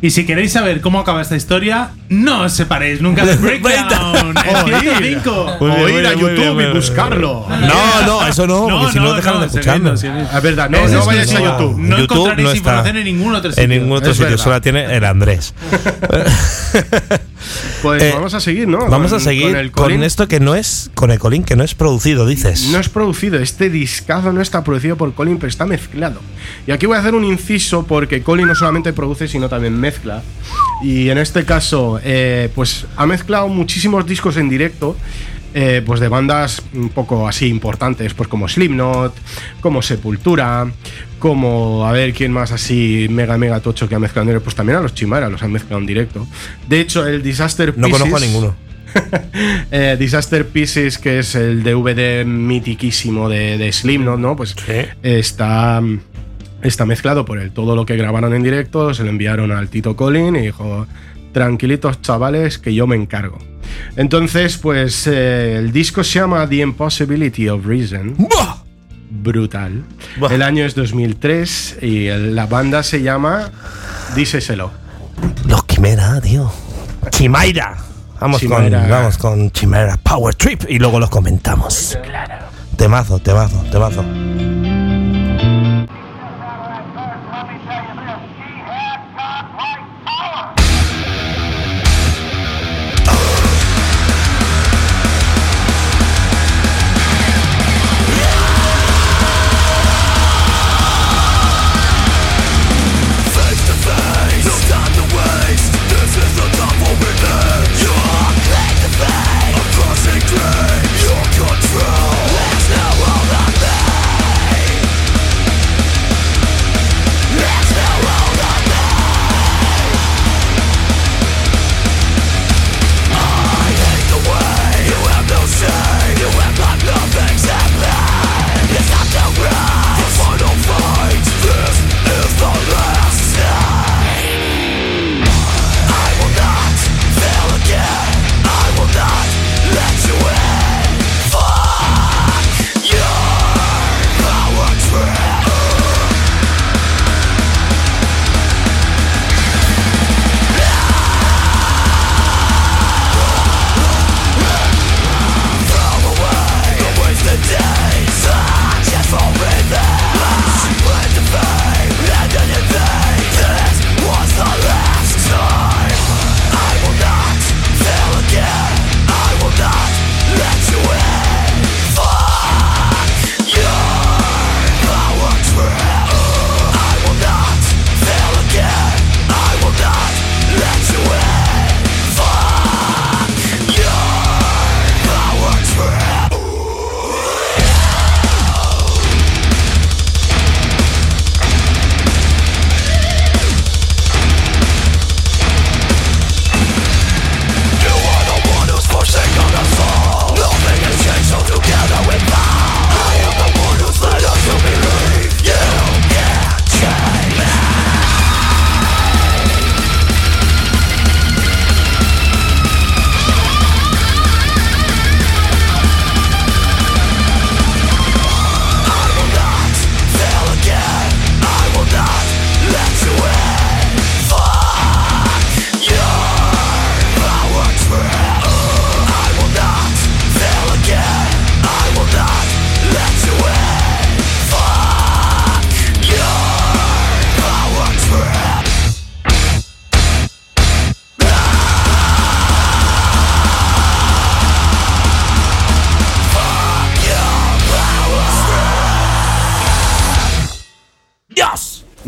Y si queréis saber cómo acaba esta historia, no os separéis nunca de Breakdown. el Oír. 105. Muy bien, o ir a YouTube y buscarlo. No, no, eso no, porque si no, dejaron de escucharlo. Es verdad, no, no vayáis a. YouTube. No YouTube encontraréis no está información en ningún otro sitio. En ningún otro Es sitio, verdad. solo la tiene el Andrés. Pues Eh, vamos a seguir, ¿no? Vamos Con- a seguir con con, el Colin. esto que no es. Con el Colin, que no es producido, dices. No es producido, este discazo no está producido por Colin, pero está mezclado. Y aquí voy a hacer un inciso porque Colin no solamente produce, sino también mezcla. Y en este caso, eh, pues ha mezclado muchísimos discos en directo. Eh, pues de bandas un poco así importantes, pues como Slipknot, como Sepultura, como a ver quién más así mega mega tocho que ha mezclado en directo, pues también a los Chimara los han mezclado en directo. De hecho, el Disaster no conozco a Pieces- ninguno. eh, Disaster Pieces, que es el DVD mitiquísimo de, de Slipknot, ¿no? Pues está, está mezclado por él. Todo lo que grabaron en directo se lo enviaron al Tito Colin y dijo, tranquilitos chavales, que yo me encargo. Entonces, pues eh, el disco se llama The Impossibility of Reason. ¡Buah! Brutal. Buah. El año es 2003 y el- la banda se llama Díseselo. Los Quimera, tío. Chimaira. Vamos Chimera. con, vamos con Chimera Power Trip y luego los comentamos. Temazo, temazo, temazo.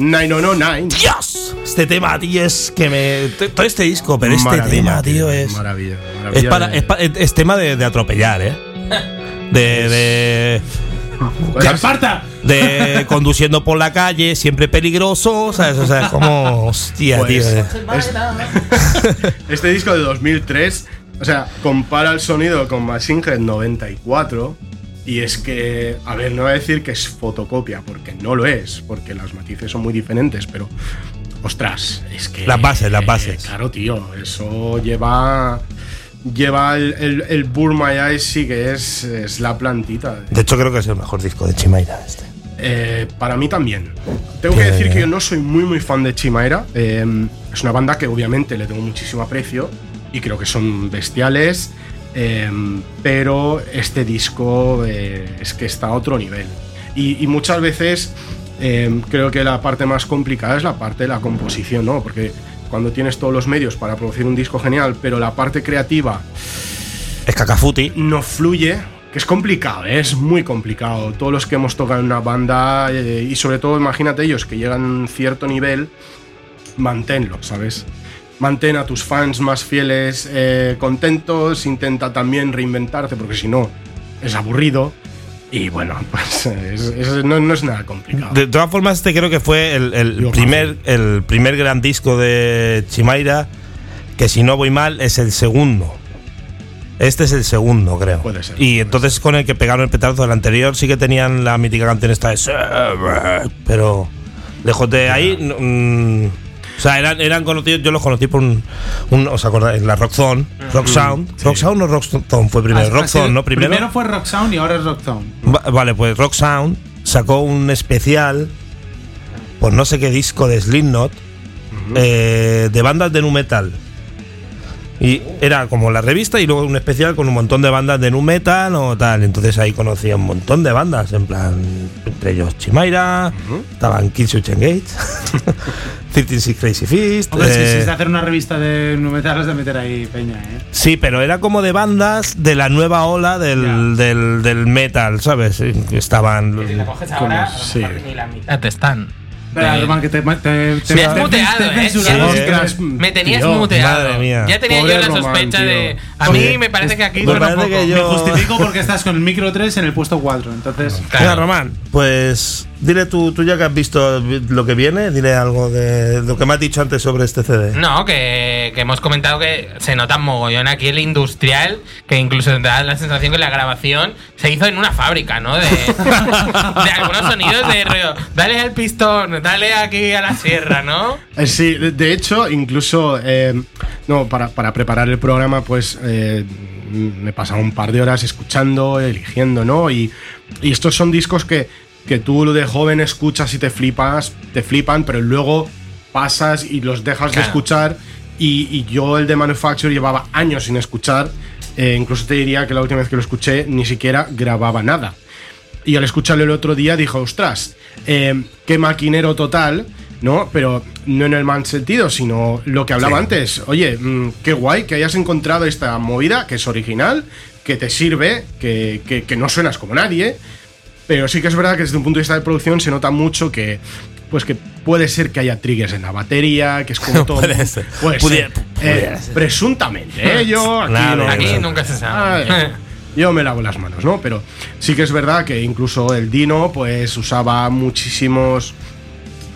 909. ¡Dios! Este tema, tío, es que me. Todo este disco, pero este Maravilla, tema, tío, es. Maravilla. Es, maravilla para, de- es, pa- es- es tema de, de atropellar, ¿eh? De, de, Pues, ¡Esparta! de conduciendo por la calle, siempre peligroso, ¿sabes? O sea, como. Hostia, Pues, tío. eh. Este disco de 2003, o sea, compara el sonido con Machine Head 94. Y es que, a ver, no voy a decir que es fotocopia, porque no lo es, porque las matices son muy diferentes, pero. Ostras, es que. Las bases, las bases. claro, tío, eso lleva. Lleva el, el, el Burma Eyes, sí que es, es la plantita. De hecho, creo que es el mejor disco de Chimaira este. Eh, para mí también. Tengo que decir que yo no soy muy muy fan de Chimaera. Eh, es una banda que obviamente le tengo muchísimo aprecio y creo que son bestiales. Eh, pero este disco eh, es que está a otro nivel. Y, y muchas veces eh, creo que la parte más complicada es la parte de la composición, ¿no? Porque cuando tienes todos los medios para producir un disco genial, pero la parte creativa Es Cacafuti. no fluye, que es complicado, ¿eh? es muy complicado. Todos los que hemos tocado en una banda, eh, y sobre todo imagínate ellos que llegan a un cierto nivel, manténlo, ¿sabes? Mantén a tus fans más fieles eh, contentos, intenta también reinventarte, porque si no, es aburrido. Y bueno, pues es- es- no, no es nada complicado. De todas formas, este creo que fue el, el primer, el primer gran disco de Chimaira, que si no voy mal, es el segundo. Este es el segundo, creo. Puede ser, Y entonces con el que pegaron el petardo del anterior sí que tenían la mítica canción esta de pero lejos de ahí. no, mm, o sea, eran, eran conocidos, yo los conocí por un, un ¿os acordáis? La Rock Zone, Rock Sound. Rock Sound o Rock Zone fue primero. Ha Rock Zone, ¿no? Primero. Primero fue Rock Sound y ahora es Rock. Va- vale, pues Rock Sound sacó un especial por no sé qué disco de Slipknot eh, de bandas de nu metal. Y era como la revista y luego un especial con un montón de bandas de nu metal o tal. Entonces ahí conocía un montón de bandas, en plan, entre ellos Chimaira, estaban Killswitch Engage, 13 Crazy Fist. Hombre, si- eh, si es de hacer una revista de nu metal, has de meter ahí peña, ¿eh? Sí, pero era como de bandas de la nueva ola del, del, del metal, ¿sabes? Estaban. Si la coges ahora, Sí. mejor ni la mitad te están. Espera, Eh, Roman, que te, te, te, Me has te- muteado, te ¿eh? Sí, Ostras, Me tenías tío, muteado. madre mía. Ya tenía Pobre yo la Román, sospecha tío. de. A Sí. mí me parece que aquí Me parece poco. que Me yo- justifico porque estás con el micro 3 en el puesto 4. Entonces, Claro. Venga, Román, pues dile tú, tú ya que has visto lo que viene, dile algo de lo que me has dicho antes sobre este CD. No, que, que hemos comentado que se nota mogollón aquí el industrial, que incluso te da la sensación que la grabación se hizo en una fábrica, ¿no? De, de algunos sonidos de rollo, dale al pistón, dale aquí a la sierra, ¿no? Eh, Sí, de, hecho, incluso eh, no, para, para preparar el programa, pues eh, me pasaba un par de horas escuchando, eligiendo, ¿no? Y, y estos son discos que, que tú de joven escuchas y te flipas, te flipan, pero luego pasas y los dejas de escuchar. Y, y yo el de Manufacture llevaba años sin escuchar. eh, incluso te diría que la última vez que lo escuché ni siquiera grababa nada. Y al escucharlo el otro día dijo, ostras, eh, qué maquinero total, ¿no? Pero no en el mal sentido, sino lo que hablaba Sí. antes. Oye, mm, qué guay que hayas encontrado esta movida, que es original, que te sirve, que, que- que no suenas como nadie. Pero sí que es verdad que desde un punto de vista de producción se nota mucho que. Pues que puede ser que haya triggers en la batería, que es como todo. Puede ser. Puede Pudiera- ser. Eh, ser. Presuntamente, ¿eh? Yo aquí Claro, no- Aquí nunca se sabe. Yo me lavo las manos, ¿no? Pero sí que es verdad que incluso el Dino, pues usaba muchísimos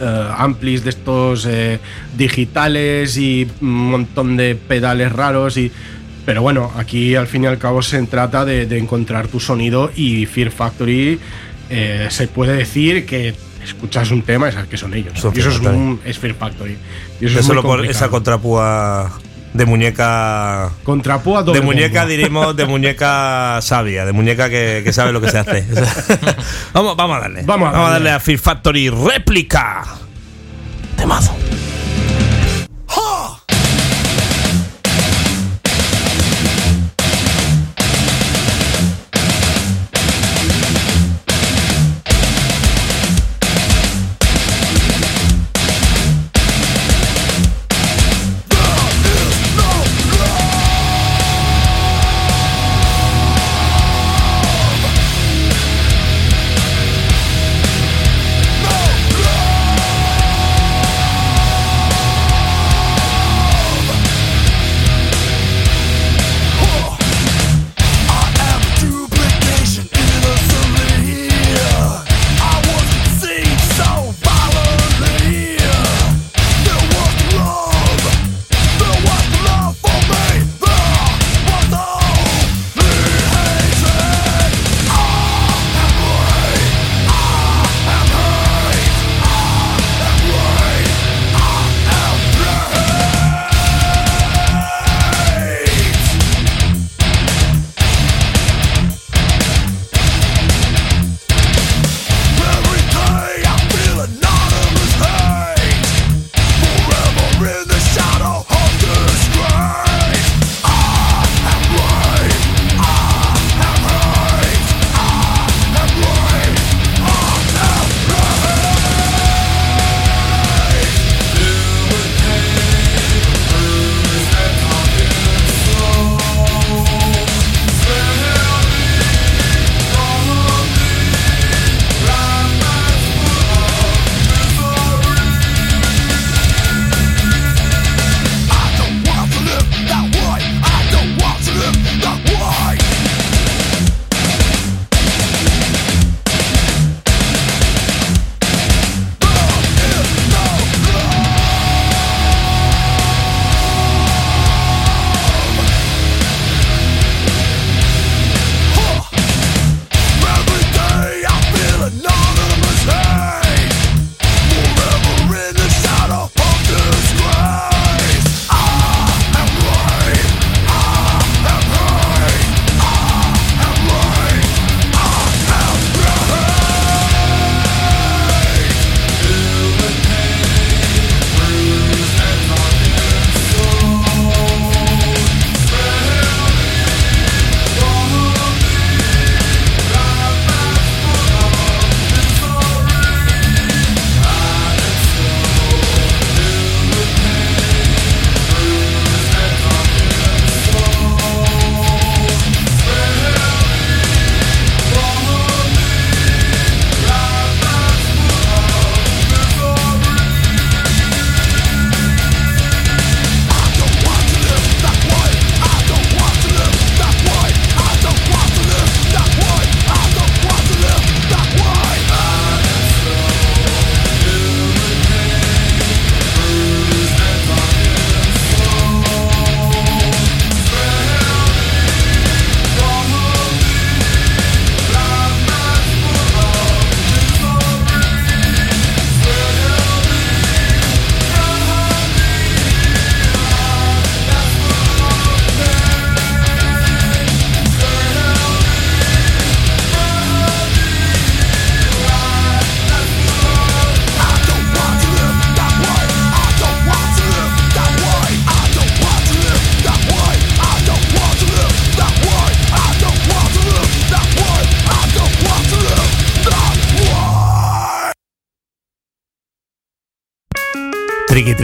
eh, amplis de estos eh, digitales y un montón de pedales raros y. Pero bueno, aquí al fin y al cabo se trata de, de encontrar tu sonido y Fear Factory eh, se puede decir que escuchas un tema y sabes que son ellos. Son y eso es, un, es Fear Factory. Y eso Es es muy solo por esa contrapúa de muñeca. Contrapúa De muñeca, bombo. diríamos, de muñeca sabia, de muñeca que, que sabe lo que se hace. vamos, vamos a darle. Vamos a darle darle. a Fear Factory réplica. Temazo.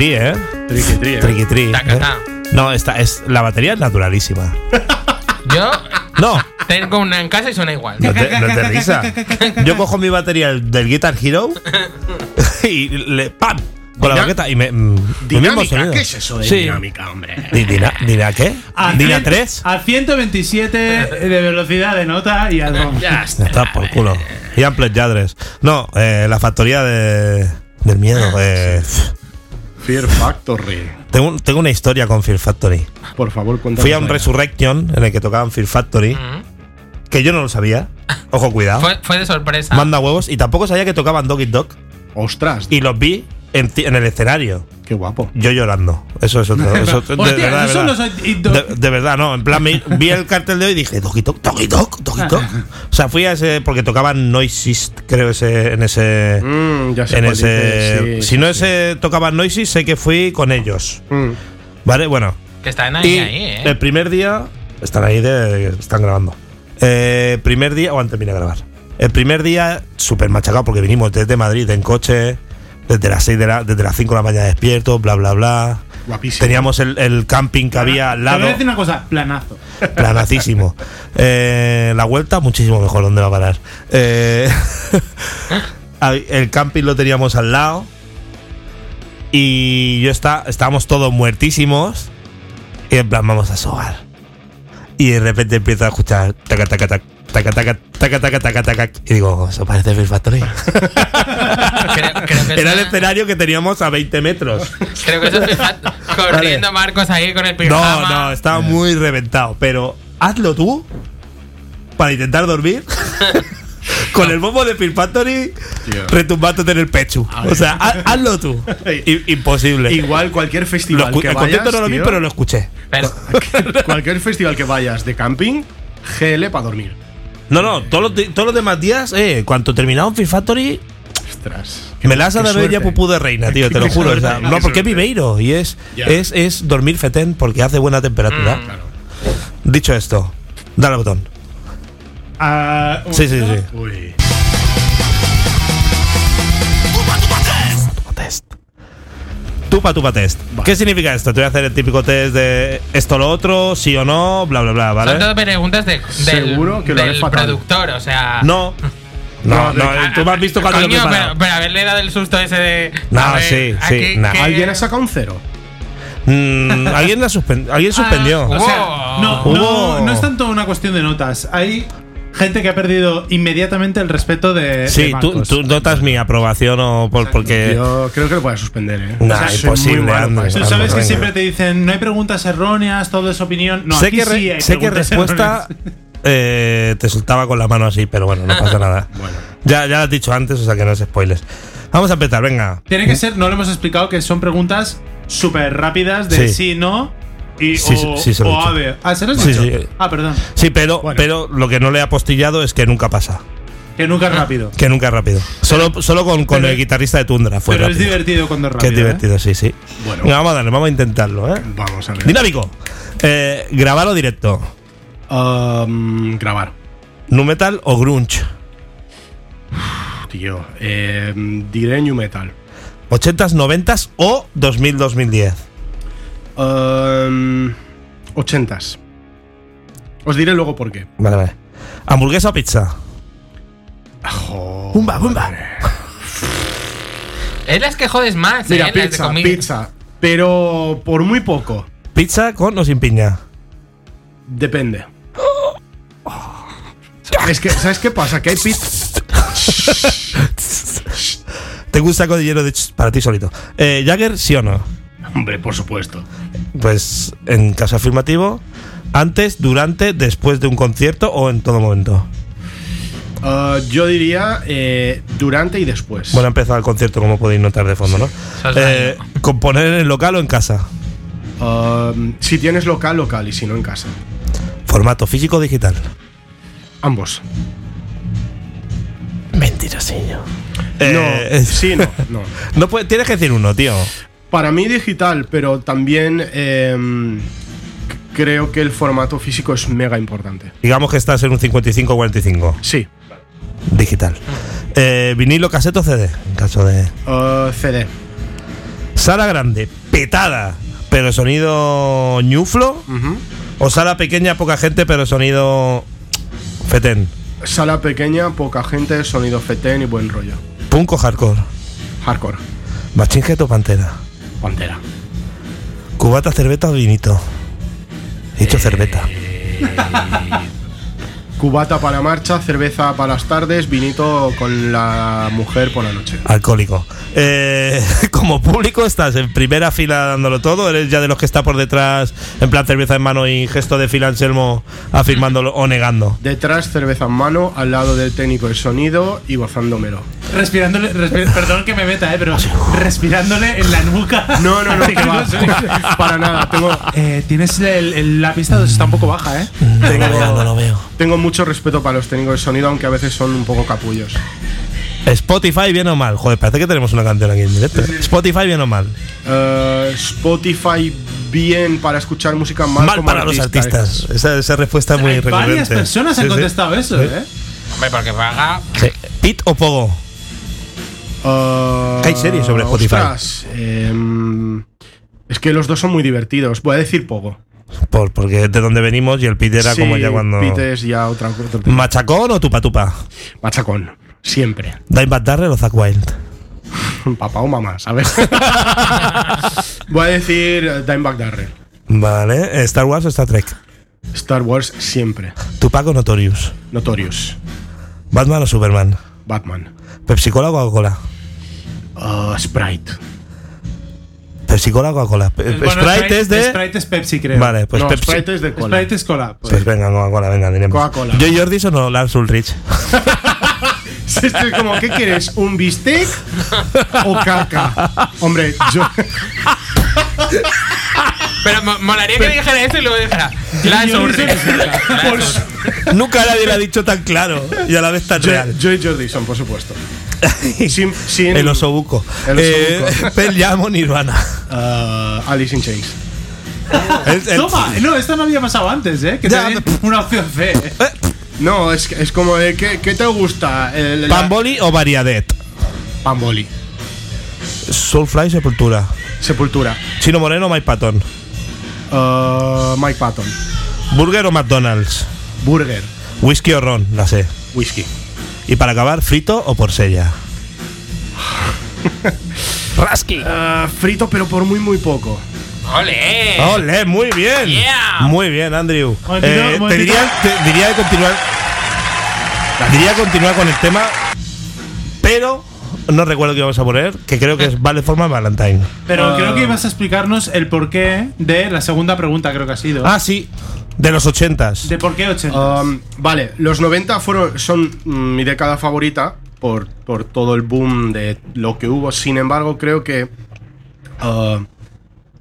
¿Eh? Tri, ¿eh? Taca, ¿eh? ta. No, esta es, la batería es naturalísima. Yo No, tengo una en casa y suena igual. no te, no te risa. Yo cojo mi batería del Guitar Hero y le ¡pam! Con la baqueta y me. mm, Dinámica. ¿qué es eso de Sí. dinámica, hombre? Di- Dina, ¿Dina qué? A ¿Dina cien- 3? A 127 de velocidad de nota y algo. Ya está. Está por culo. Y Amplet Yadres. No, eh, la factoría de, del miedo. eh, Fear Factory. tengo, un- tengo una historia con Fear Factory. Por favor, cuéntanos. Fui a un Resurrection en el que tocaban Fear Factory, que yo no lo sabía. Ojo, cuidado. Fue, fue de sorpresa. Manda huevos. Y tampoco sabía que tocaban Dog Eat Dog. Ostras, Y los vi en, el escenario. qué guapo. Yo llorando. Eso es otro. Eso, de, Hostia, verdad, de eso verdad. no soy- y do- De, de verdad, no. En plan, me- vi el cartel de hoy y dije, Doggy Dog, Doggy Dog, Doggy Dog. O sea, fui a ese. Porque tocaban Noises, creo, ese, en ese. Mm, ya sé en ese. sí, si no sí. ese tocaban Noises, sé que fui con ellos. Mm. ¿Vale? Bueno. Que están ahí, Y ahí, ¿eh? el primer día. Están ahí, de, están grabando. Eh, primer día. O antes vine a grabar. El primer día, súper machacado, porque vinimos desde Madrid en coche. Desde las 6 de la, desde las 5 de la mañana despiertos, bla, bla, bla. Guapísimo. Teníamos el, el camping que había al Te lado. voy a decir una cosa, planazo. Planacísimo. Eh, la vuelta, muchísimo mejor. ¿Dónde va a parar? Eh, el camping lo teníamos al lado. Y yo está, estábamos todos muertísimos. Y en plan, vamos a sobar. Y de repente empiezo a escuchar taca, taca, taca, taca, taca, taca, taca, taca, taca. Y digo, eso parece Fear Factory. Creo, creo que Era el escenario que teníamos a 20 metros. Creo que eso es corriendo Marcos ahí con el pijama. No, no, estaba muy reventado. Pero hazlo tú para intentar dormir con el bombo de Fear Factory retumbándote en el pecho. O sea, haz- hazlo tú. I- imposible. Igual cualquier festival que el vayas, no lo vi, pero lo escuché. Pero, cualquier festival que vayas de camping, GL para dormir. No, no, todos los, di- todos los demás días, eh, cuando terminaba Fear Factory, Ostras. me la has de ver ya pupú de reina, tío, te lo juro. o sea, suerte, no, porque es. Viveiro y es, es, es dormir fetén porque hace buena temperatura. Mm. Claro. Dicho esto, dale al botón. Ah, Sí, sí, sí. Uy. test. Tupa tupa test. Vale. ¿Qué significa esto? Te voy a hacer el típico test de esto lo otro, sí o no, bla bla bla, son ¿vale? todo preguntas de, del, Seguro que lo del productor, o sea. No. No, No, no, de- tú me has visto cuando lo Coño, preparado. pero, pero haberle dado el susto ese de. No, ver, sí, sí, ¿Alguien ha sacado un cero? Mm, alguien la suspen- alguien suspendió. Ah, O sea, Hubo- no, no, no es tanto una cuestión de notas. Hay gente que ha perdido inmediatamente el respeto de. sí, de tú, tú notas mi aprobación o por, porque. Yo creo que lo puedes suspender, ¿eh? Nah, soy imposible. Tú sabes que venga. siempre te dicen no hay preguntas erróneas, todo es opinión. No, sé aquí que, sí hay sé que respuesta eh, te soltaba con la mano así, pero bueno, no pasa nada. Bueno. Ya, ya lo has dicho antes, o sea que no es spoilers. Vamos a empezar, venga. Tiene que ser, no lo hemos explicado, que son preguntas súper rápidas de Sí. sí, no. Y, Sí, o, sí, se lo o dicho. a ver. Ah, ¿se lo has dicho? Ah, perdón. Sí, pero, Bueno. pero lo que no le he apostillado es que nunca pasa. Que nunca es rápido. Que nunca es rápido. Solo, solo con, con pero- el guitarrista de Tundra fue Pero es divertido cuando es Que rápido. es divertido, sí, sí. Bueno. Venga, vamos a darle, vamos a intentarlo, ¿eh? Vamos a ver. Dinámico. Eh, grabar o directo. Um, grabar. Nu metal o grunge. Tío. Eh, diré New Metal. 80s, 90s o 2000-2010. Um, 80s. Os diré luego por qué. Vale, vale. ¿Hamburguesa o pizza? Jo- Bumba, bumba. Es las que jodes más, Mira, ¿eh? Las de pizza, pizza. Pero por muy poco. ¿Pizza con o sin piña? Depende. Es que, ¿sabes qué pasa? Que hay pizza. Tengo un saco de hielo de para ti solito. Eh, ¿Jagger, sí o no? Hombre, por supuesto. Pues en caso afirmativo, antes, durante, después de un concierto o en todo momento. Uh, yo diría eh, durante y después. Bueno, ha empezado el concierto, como podéis notar de fondo, ¿no? Eh, ¿Componer en el local o en casa? Um, si tienes local, local. Y si no, en casa. ¿Formato físico o digital? Ambos. Mentirosillo. no, Eh, sí, no, no. no puede- tienes que decir uno, tío. Para mí digital, pero también em, creo que el formato físico es mega importante. Digamos que estás en un 55-45. Sí. Digital. Eh, ¿Vinilo, cassette o CD? En caso de. Uh, CD. Sala grande, petada, pero sonido ñuflo. O sala pequeña, poca gente, pero sonido fetén. Sala pequeña, poca gente, sonido fetén y buen rollo. Punk o hardcore. Hardcore. Machinjet o pantera. Pantera. Cubata, cerveza o vinito. He dicho cerveza. Cubata para la marcha, cerveza para las tardes, vinito con la mujer por la noche. Alcohólico. Eh, como público estás en primera fila dándolo todo. Eres ya de los que está por detrás, en plan cerveza en mano y gesto de fila Anselmo afirmándolo o negando. Detrás, cerveza en mano, al lado del técnico de sonido y gozándomelo. Respirándole, respi- perdón que me meta, eh, pero respirándole en la nuca. No, no, no, que va. para nada. Tengo, Eh, tienes el- el- la pista está un poco baja, eh. No lo veo, no lo veo. tengo mucho respeto para los técnicos de sonido, aunque a veces son un poco capullos. Spotify, bien o mal. Joder, parece que tenemos una canción aquí en directo. Spotify, bien o mal. Eh, Spotify, bien para escuchar música, mal, Mal como para los artista, artistas. Esa, esa respuesta es muy Hay recurrente. varias personas han Sí, sí. contestado eso, Sí. eh. Hombre, porque paga. Sí. Pit o Pogo. Eh, ¿Qué hay series sobre Spotify? ostras, em, es que los dos son muy divertidos. Voy a decir poco. Por, porque es de donde venimos y el Pit era Sí, como ya cuando. Pete es ya otra otro tema. ¿Machacón o Tupa Tupa? Machacón. Siempre. Dimebag Darrell o Zack Wild. Papá o mamá, ¿sabes? Voy a decir eh, Dimebag Darrell. Vale. ¿Star Wars o Star Trek? Star Wars siempre. Tupac o Notorious. Notorious. Batman o Superman. Batman. Pepsi Cola o Coca-Cola. Uh, Sprite. Pepsi Cola o Coca-Cola. Pe- Bueno, Sprite es de. Sprite es Pepsi, creo. Vale, pues no, Pepsi. Sprite es de cola. Sprite es cola. pues. Pues venga, Coca-Cola, venga, diremos. Coca-Cola. ¿Yo Jordis o no? Lars Ulrich. Esto es como, ¿qué quieres? ¿Un bistec o caca? Hombre, yo. Pero mo- molaría que dijera eso y luego dijera. Lance Ulrich. Lance. Nunca nadie lo ha dicho tan claro y a la vez tan Yo, real. yo y Jordison, por supuesto. Sin, sin, El osobuco. El Eh, osobuco. Pearl Jam o Nirvana. uh, Alice in Chains. El- el- Toma, no, esto no había pasado antes, eh. Que Ya, una opción C. eh. No, es, que- es como de ¿qué, qué te gusta? El, la- Pamboli o Variadet. Pamboli. Soulfly Sepultura. Sepultura. Chino Moreno o Mike Patton. Uh, Mike Patton. Burger o McDonald's. Burger. Whisky o ron, la sé. Whisky. Y para acabar, frito o porsella. Rasky. Uh, frito, pero por muy, muy poco. ¡Ole! Ole, muy bien. Yeah. Muy bien, Andrew. Eh, te, diría, te diría de continuar. Diría continuar con el tema, pero no recuerdo qué vamos a poner, que creo que es Vale Forma Valentine. Pero Ah. creo que ibas a explicarnos el porqué de la segunda pregunta, creo que ha sido. Ah, sí, de los ochentas. ¿De por qué 80? Um, vale, los 90 fueron, son mm, mi década favorita por, por todo el boom de lo que hubo. Sin embargo, creo que uh,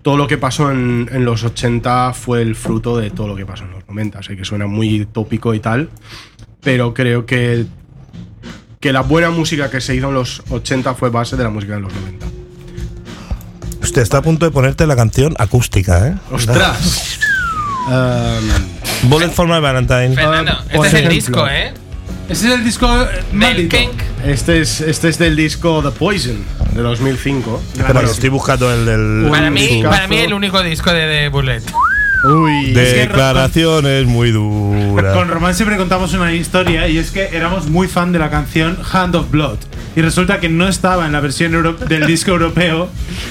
todo lo que pasó en, en los 80 fue el fruto de todo lo que pasó en los 90. Sé que suena muy tópico y tal, pero creo que, que la buena música que se hizo en los 80 fue base de la música de los 90. Usted está a punto de ponerte la canción acústica, ¿eh? ¡Ostras! Um, Bullet for my Valentine. Fernando, este es el disco, ¿eh? Ese es el disco eh, maldito. Este, es, este es del disco The Poison de 2005. Bueno, estoy buscando el del. Para mí, para mí el único disco de, de Bullet. Uy, Declaraciones muy duras. Con Román siempre contamos una historia y es que éramos muy fan de la canción Hand of Blood. Y resulta que no estaba en la versión euro- del disco europeo,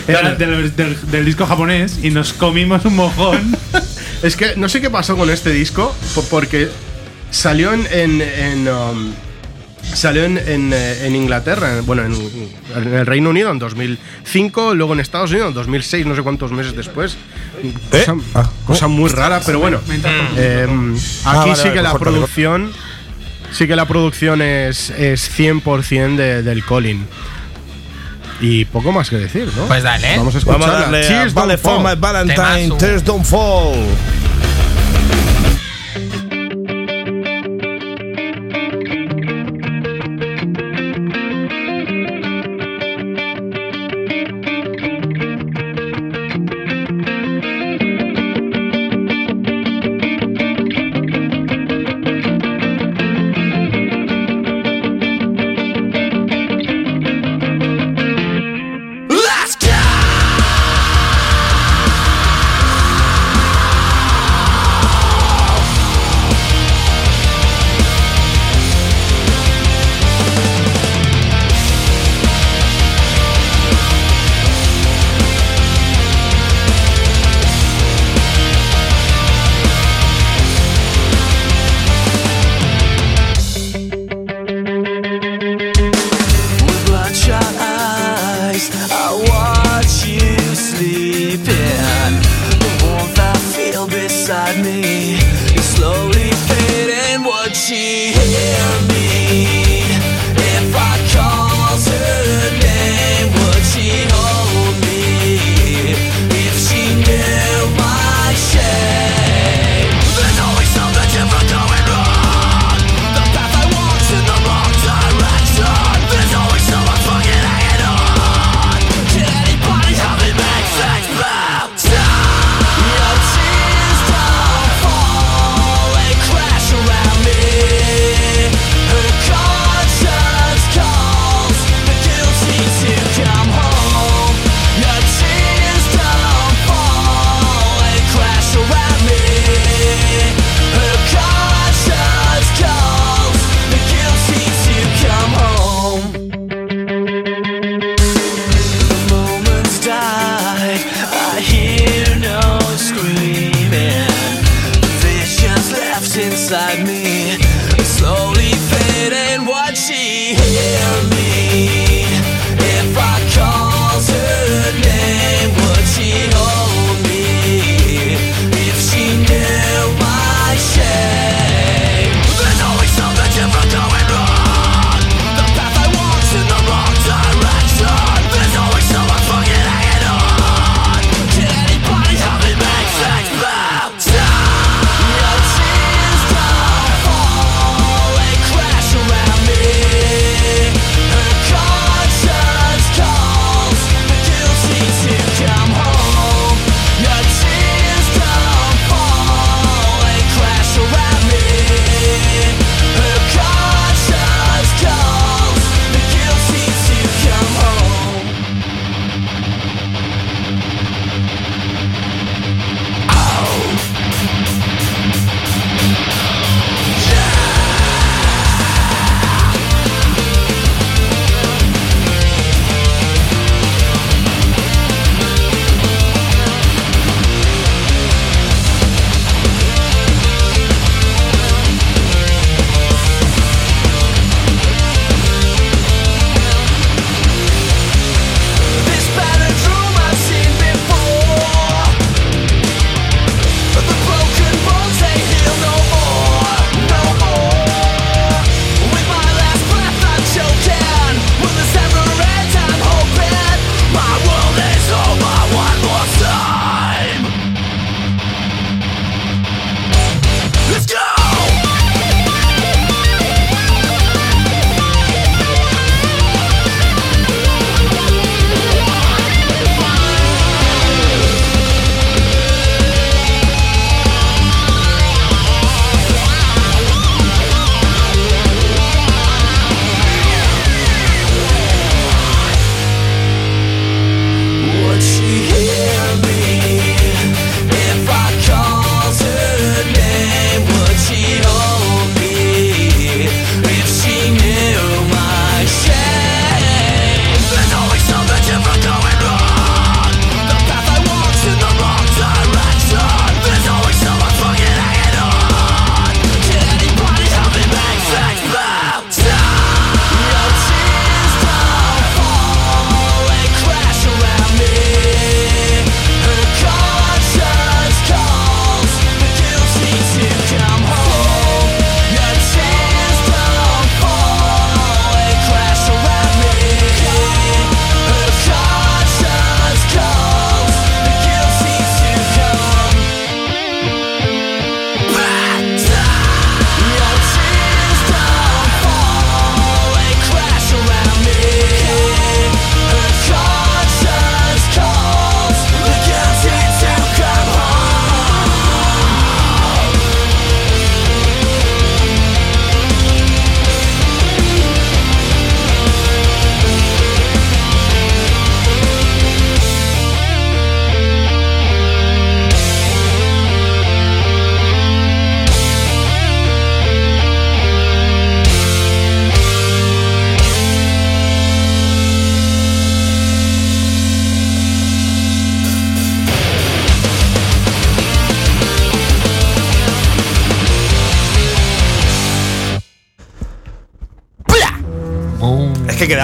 era del, del- del disco japonés y nos comimos un mojón. Es que no sé qué pasó con este disco, po- porque salió en. en- en, um, salió en, en, eh, en Inglaterra, en- bueno, en, en el Reino Unido en 2005, luego en Estados Unidos en 2006, no sé cuántos meses después. Cosa, Ah, cosa muy rara, pero bueno. eh, Ah, aquí vale, sí vale, que la producción. Sí que la producción es, es 100% de- del Colin. Y poco más que decir, ¿no? Pues dale. Vamos a Vamos escucharla. a darle a Vale Don't for Fall. my Valentine. Temazo. Tears don't fall.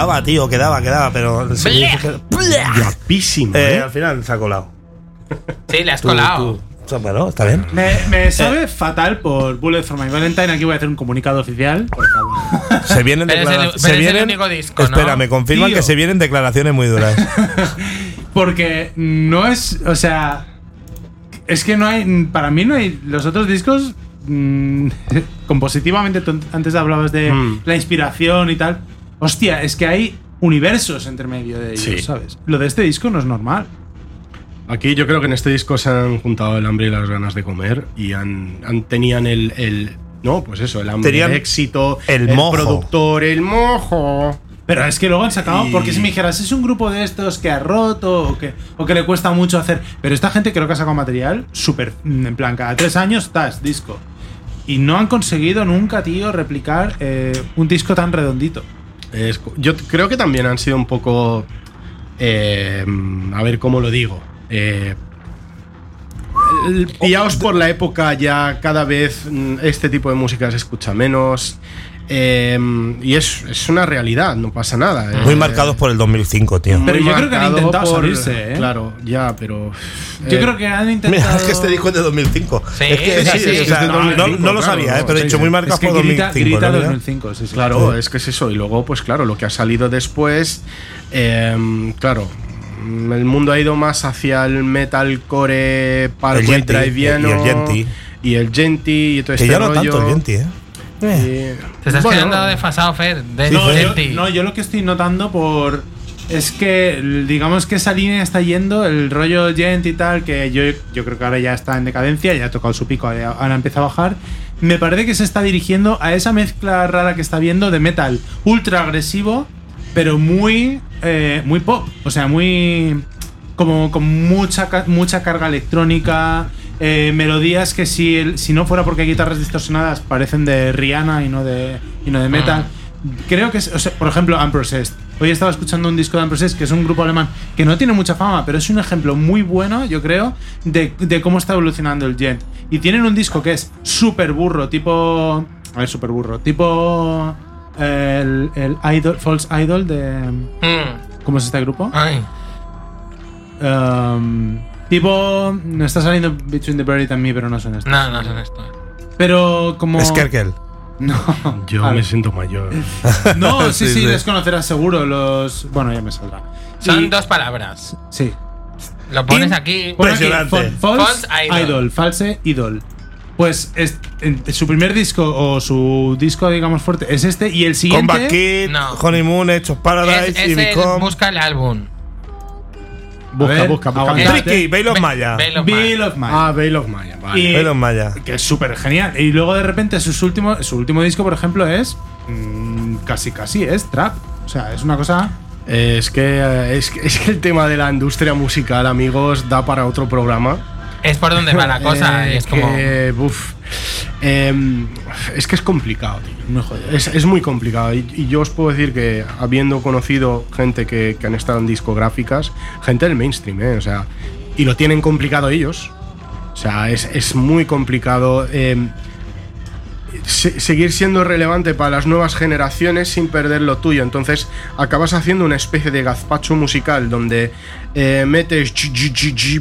Quedaba, tío, quedaba, quedaba, pero. se Guapísimo, Eh, ¿eh? al final se ha colado. Sí, le has Tú- colado. tú- Bueno, está bien. Me, me sabe fatal por Bullet for My Valentine. Aquí voy a hacer un comunicado oficial. Por favor. Se vienen declaraciones. pero es el único disco, ¿no? Espera, me confirman Tío. que se vienen declaraciones muy duras. Porque no es. O sea. Es que no hay. Para mí no hay. Los otros discos. mm, compositivamente, tú antes hablabas de Mm. la inspiración y tal. Hostia, es que hay universos entre medio de ellos, Sí. ¿sabes? Lo de este disco no es normal. Aquí yo creo que en este disco se han juntado el hambre y las ganas de comer y han, han- tenían el, el- no, pues eso, el hambre, Tenían el éxito, el mojo. productor, el mojo. Pero es que luego han sacado, Y- porque si me dijeras, es un grupo de estos que ha roto o que, o que le cuesta mucho hacer. Pero esta gente creo que ha sacado material súper. mm, En plan, cada tres años estás disco. Y no han conseguido nunca, tío, replicar eh, un disco tan redondito. Yo creo que también han sido un poco, eh, a ver cómo lo digo, eh, por la época ya cada vez mm, este tipo de música se escucha menos. Eh, y es, es una realidad, no pasa nada. eh. Muy marcados por el 2005, tío. Pero Muy yo creo que han intentado salirse, ¿eh? Claro, ya, pero. Yo eh, creo que han intentado. Mira, es que este disco es de 2005. Sí, es que, sí, sí, es no, 2005, no- no lo claro, sabía, eh, pero he dicho sí. muy Es marcados que por grita, 2005. grita ¿no? Mira. 2005, sí, sí. Claro, es que es eso. Y luego, pues claro, lo que ha salido después. eh, claro. El mundo ha ido más hacia el metalcore, El parkour y el Yenti. y el Genti y todo Que este ya no rollo. tanto el Yenti, ¿eh? Y- Te estás bueno, quedando desfasado, Fer. De No, yo, ti. no, yo lo que estoy notando por. Es que, digamos que esa línea está yendo, el rollo gent y tal, que yo, yo creo que ahora ya está en decadencia, ya ha tocado su pico, ahora empieza a bajar. Me parece que se está dirigiendo a esa mezcla rara que está viendo de metal ultra agresivo, pero muy, eh, muy pop. O sea, muy. como con mucha, mucha carga electrónica. Eh, melodías que si, el- si no fuera porque hay guitarras distorsionadas parecen de Rihanna y no de, y no de metal. Creo que es, o sea, por ejemplo, Unprocessed. Hoy estaba escuchando un disco de Unprocessed, que es un grupo alemán que no tiene mucha fama, pero es un ejemplo muy bueno, yo creo, de, de cómo está evolucionando el gent. Y tienen un disco que es súper burro, tipo. A ver, súper burro. Tipo. eh, El, el Idol, False Idol de. Mm. ¿Cómo es este grupo? Ay. Um, tipo. No está saliendo Between the Buried and Me, pero no son estos. No, no son esto. Pero como. Skerkel. No. Yo me siento mayor. No, sí, Sí, sí, sí. les conocerás seguro. Los. Bueno, ya me saldrá. Son Y- dos palabras. Sí. Lo pones In- aquí. Pon aquí, Impresionante. fal- false, False idol. Idol. False Idol. Pues es- en- su primer disco o su disco, digamos, fuerte es este. Y el siguiente. Combat Kid, No. Honeymoon, Hechos Paradise Es, y es el- Become. busca el álbum. Busca, ver, busca, busca. aguanta. busca. Tricky, of Maya. Of Maya. of. Ah, Veil of Maya. Vale. Y- Veil of Maya. que es súper genial. Y luego de repente sus últimos, su último disco, por ejemplo, es. mm, casi, casi es trap. O sea, es una cosa. Eh, Es que, eh, es, que, es que el tema de la industria musical, amigos, da para otro programa. Es por donde va la cosa. Eh, es como. que, uf, em, es que es complicado, tío. Es, es muy complicado. Y, y yo os puedo decir que, habiendo conocido gente que, que han estado en discográficas, gente del mainstream, ¿eh? O sea, y lo tienen complicado ellos. O sea, es, es muy complicado. em, se- seguir siendo relevante para las nuevas generaciones sin perder lo tuyo. Entonces acabas haciendo una especie de gazpacho musical donde eh, metes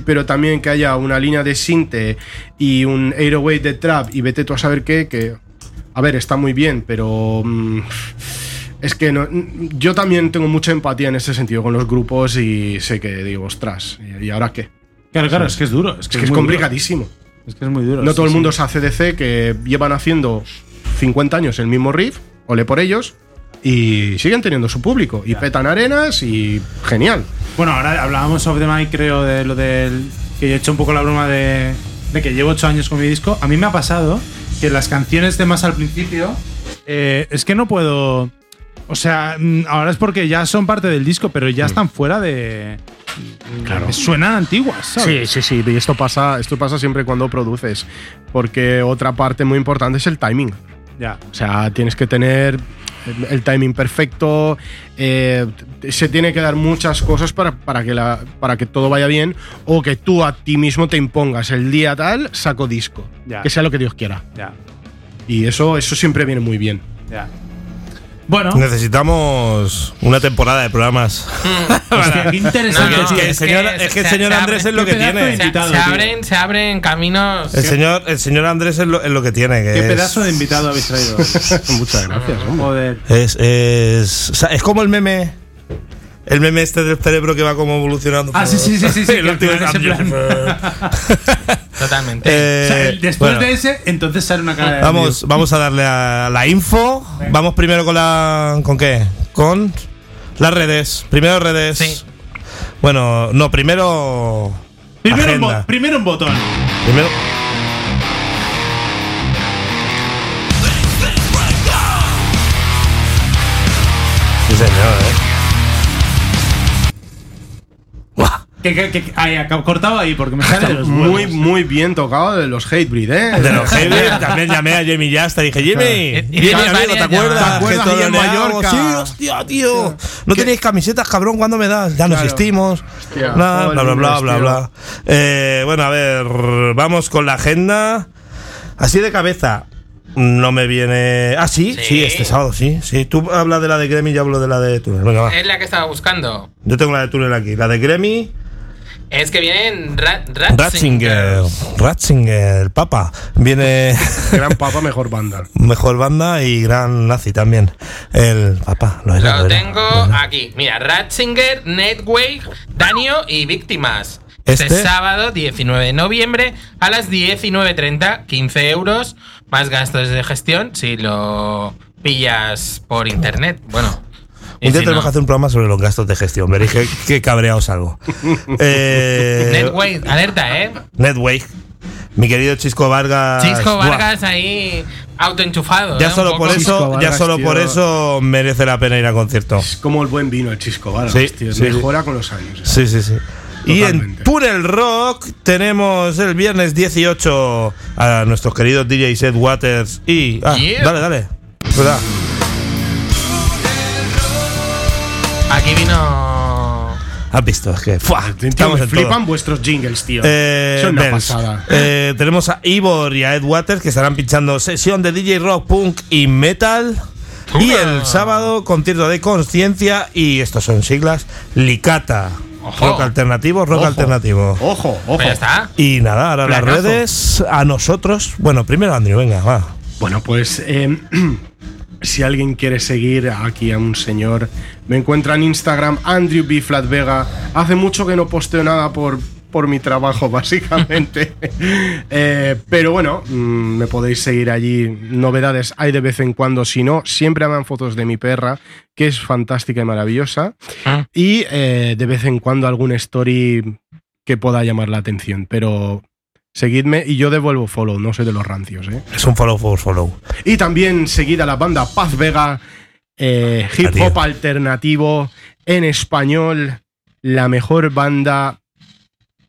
pero también que haya una línea de sinte y un 808 de trap y vete tú a saber qué, que a ver, está muy bien, pero mm, es que no- yo también tengo mucha empatía en ese sentido con los grupos y sé que digo, ostras, ¿y ahora qué? Claro, claro, es que es duro. Es Es que es complicadísimo. duro. Es que es muy duro. No sí, todo el sí. mundo es ACDC que llevan haciendo 50 años el mismo riff, ole por ellos, y siguen teniendo su público. Y petan arenas y genial. Bueno, ahora hablábamos off the mic, creo, de lo del. que yo he hecho un poco la broma de, de que llevo ocho años con mi disco. A mí me ha pasado que las canciones de más al principio. eh, es que no puedo. O sea, mm, ahora es porque ya son parte del disco, pero ya están fuera de. Claro. Suenan antiguas, ¿sabes? Sí, sí, sí. Y esto pasa, esto pasa siempre cuando produces. Porque otra parte muy importante es el timing. Ya. O sea, tienes que tener el- el timing perfecto. eh, se tiene que dar muchas cosas para, para, que la, para que todo vaya bien. O que tú a ti mismo te impongas el día tal, saco disco. Ya. Que sea lo que Dios quiera. Ya. Y eso, eso siempre viene muy bien. Ya. Bueno, Necesitamos una temporada de programas. qué interesante. Es que el señor, que es que el se- señor se Andrés es lo que tiene. Se, invitado, se abren, se abren caminos. El señor, el señor Andrés es lo, es lo que tiene. Que Qué es, pedazo de invitado habéis traído. Muchas gracias. Joder. Es, es, o sea, es como el meme. El meme este del cerebro que va como evolucionando. Ah, sí, sí, sí, sí, sí, Totalmente. Eh, O sea, después bueno, de ese, entonces sale una cara de. Vamos, vamos a darle a la info. Vamos primero con la. ¿Con qué? Con las redes. Primero redes. Sí. Bueno, no, primero. Primero un, bo- primero un botón. Primero. Que, que, que, ahí, acabo- cortado ahí porque me sale de los Muy, huevos. muy bien tocado de los Hatebreed, ¿eh? De los heavy, también llamé a Jimmy Yasta y dije, Jimmy, Y- y Jimmy, amigo, ¿te acuerdas? ¿Te acuerdas que ahí en toloneamos? Mallorca? Sí, hostia, tío. No ¿Qué? tenéis camisetas, cabrón, ¿cuándo me das? Ya no Claro. existimos. Hostia, Bla, bla, bla, bla, bla. Eh, bueno, a ver, vamos con la agenda. Así de cabeza. No me viene. Ah, sí, sí, Sí. este sábado, sí. Sí, tú hablas de la de Gremi y yo hablo de la de Túnel. Venga, va. Es la que estaba buscando. Yo tengo la de Túnel aquí. La de Gremi, Es que vienen Ra- Ratzinger. Ratzinger. Ratzinger, el Papa. Viene. Gran papa, mejor banda. Mejor banda y gran nazi también. El papá, lo era. Lo era, tengo lo era. aquí. Mira, Ratzinger, Netwave, Danio y Víctimas. Este, Este- sábado 19 de noviembre a las 19.30, 15 euros, más gastos de gestión si lo pillas por internet. Bueno. Un día si tenemos no. que hacer un programa sobre los gastos de gestión. Veréis qué, qué cabreados algo. eh, Netwave, alerta, ¿eh? Netwave. Mi querido Chisco Vargas. Chisco Buah, Vargas ahí autoenchufado. Ya ¿eh? Solo por eso, ya solo tío. por eso merece la pena ir al concierto. Es como el buen vino, el Chisco Vargas, Sí, tío. sí, Mejora con los años. ¿eh? Sí, sí, sí. Y en. Tunnel Rock tenemos el viernes 18 a nuestros queridos DJ Seth Waters y. Ah, Yeah. dale, dale. Verdad. Aquí vino. Has visto, es que. ¡fua! Tío, Estamos me flipan todo. vuestros jingles, tío. Eh, Son una Bells. pasada. Eh, tenemos a Ivor y a Ed Waters que estarán pinchando sesión de DJ Rock, Punk y Metal. Y el sábado, concierto de conciencia. Y estos son siglas: Licata. Ojo. Rock alternativo, rock Ojo. alternativo. Ojo, ojo. Pues ya está. Y nada, ahora las redes a nosotros. Bueno, primero Andrew, venga, va. Bueno, pues eh, si alguien quiere seguir aquí a un señor, me encuentra en Instagram Andrew B. Vega. Hace mucho que no posteo nada por, por mi trabajo, básicamente. Eh, pero bueno, mm, me podéis seguir allí. Novedades hay de vez en cuando. Si no, siempre hagan fotos de mi perra, que es fantástica y maravillosa. Ah. Y eh, de vez en cuando algún story que pueda llamar la atención. Pero seguidme y yo devuelvo follow, no soy de los rancios, ¿eh? Es un follow for follow. Y también seguida la banda Paz Vega, eh, hip tío. hop alternativo en español, la mejor banda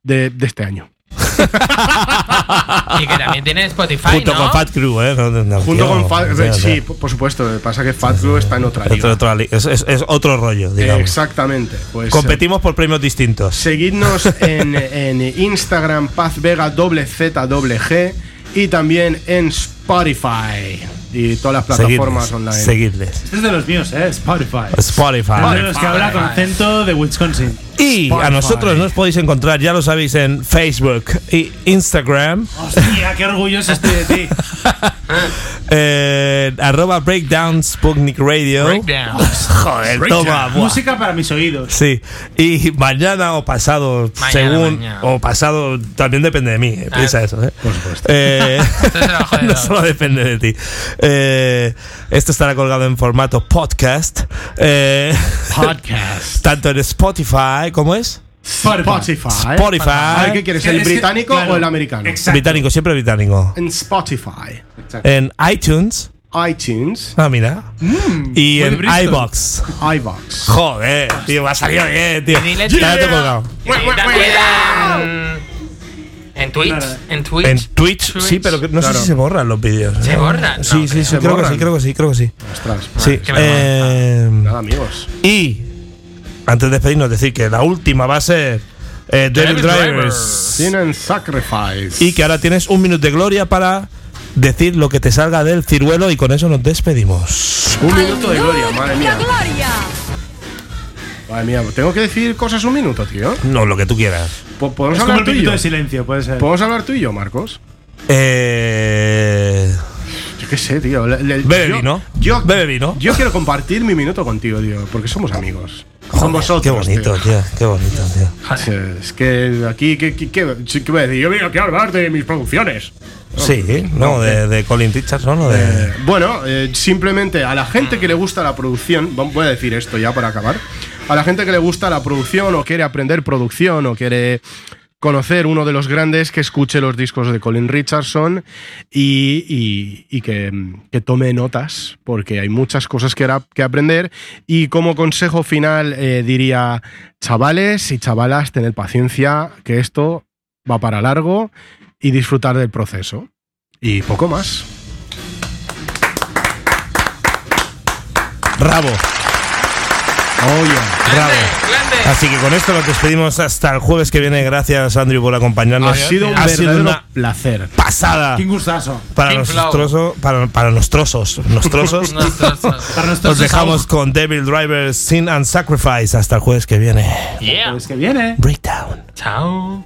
de, de este año. Y que también tiene Spotify, Junto ¿no? con Fat Crew, ¿eh? No, no, Junto tío, con Fat sea, sí, por supuesto, lo que pasa es que Fat Crew está en otra otro- liga. otra li- es, es- es otro rollo, digamos. Exactamente. Pues, eh, Competimos por premios distintos. Seguidnos en, en Instagram, Paz Vega, doble Z, doble G, y también en Spotify y todas las plataformas Seguidles. online. Seguidles. Este es de los míos, ¿eh? Spotify. Spotify. Es de los que habla con acento de Wisconsin. Y a nosotros nos podéis encontrar, ya lo sabéis, en Facebook y Instagram. Hostia, qué orgulloso estoy de ti. eh, arroba Breakdown Sputnik Radio. Breakdown. Joder, toma. buah. Música para mis oídos. Sí, y mañana o pasado, Mañana, según, mañana. o pasado, también depende de mí, eh, Ah. piensa eso, ¿eh? Por supuesto. Eh, no solo depende de ti. Eh, esto estará colgado en formato podcast, eh, Podcast. tanto en Spotify, ¿cómo es? Spotify. Spotify. A ver, ¿Qué quieres? ¿El Es que- británico claro, o el americano? Exacto. Británico, siempre británico. En Spotify, En iTunes, iTunes, ah, mira. y muy en Bristol. iBox. iVox. Joder, tío, me ha salido bien, tío. Y dile, Ya tío. tengo colgado. Y En Twitch. En Twitch. En Twitch, sí, pero que- no sé si se borran los vídeos. ¿Se borran? Sí, No, sí, creo. sí, ¿Se creo que sí, creo que sí, creo que sí. Ostras. Sí. qué vergüenza. eh, Nada, amigos. y antes de despedirnos, decir que la última va a ser eh, Drivers. Tienen Sacrifice. Y que ahora tienes un minuto de gloria para decir lo que te salga del ciruelo y con eso nos despedimos. Un minuto de gloria, madre mía. Madre mía, tengo que decir cosas un minuto, tío. No, lo que tú quieras. Po- ¿Podemos Es como hablar el tú y minuto yo? de silencio, puede ser. ¿Podemos hablar tú y yo, Marcos? Eh, Yo qué sé, tío. Bebe yo- vino. Yo, Bebe vino. Yo quiero compartir mi minuto contigo, tío, porque somos amigos. Con vosotros. Qué bonito, tío. tío. Qué bonito, tío. Sí, Es que aquí, ¿qué, qué, qué, ¿qué voy a decir? Yo vengo aquí a hablar de mis producciones. Sí, no, de, de Colin Richardson o de. Eh, bueno, eh, simplemente a la gente que le gusta la producción, voy a decir esto ya para acabar, a la gente que le gusta la producción o quiere aprender producción o quiere conocer uno de los grandes, que escuche los discos de Colin Richardson y, que, tome notas, porque hay muchas cosas que, que aprender. Y como consejo final eh, diría, chavales y chavalas, tened paciencia, que esto va para largo y disfrutar del proceso. Y poco más. Bravo. grande. Así que con esto nos despedimos hasta el jueves que viene. Gracias, Andrew, por acompañarnos. Ha sido un Ha sido verdadero una placer. pasada King gustazo. para King los Flow. trozos. Para, para los trozos. Los trozos. Nuestros- Para nuestros Nos dejamos con Devil Driver, Sin and Sacrifice. Hasta el jueves que viene. Yeah. Pues que viene. Breakdown. Chao.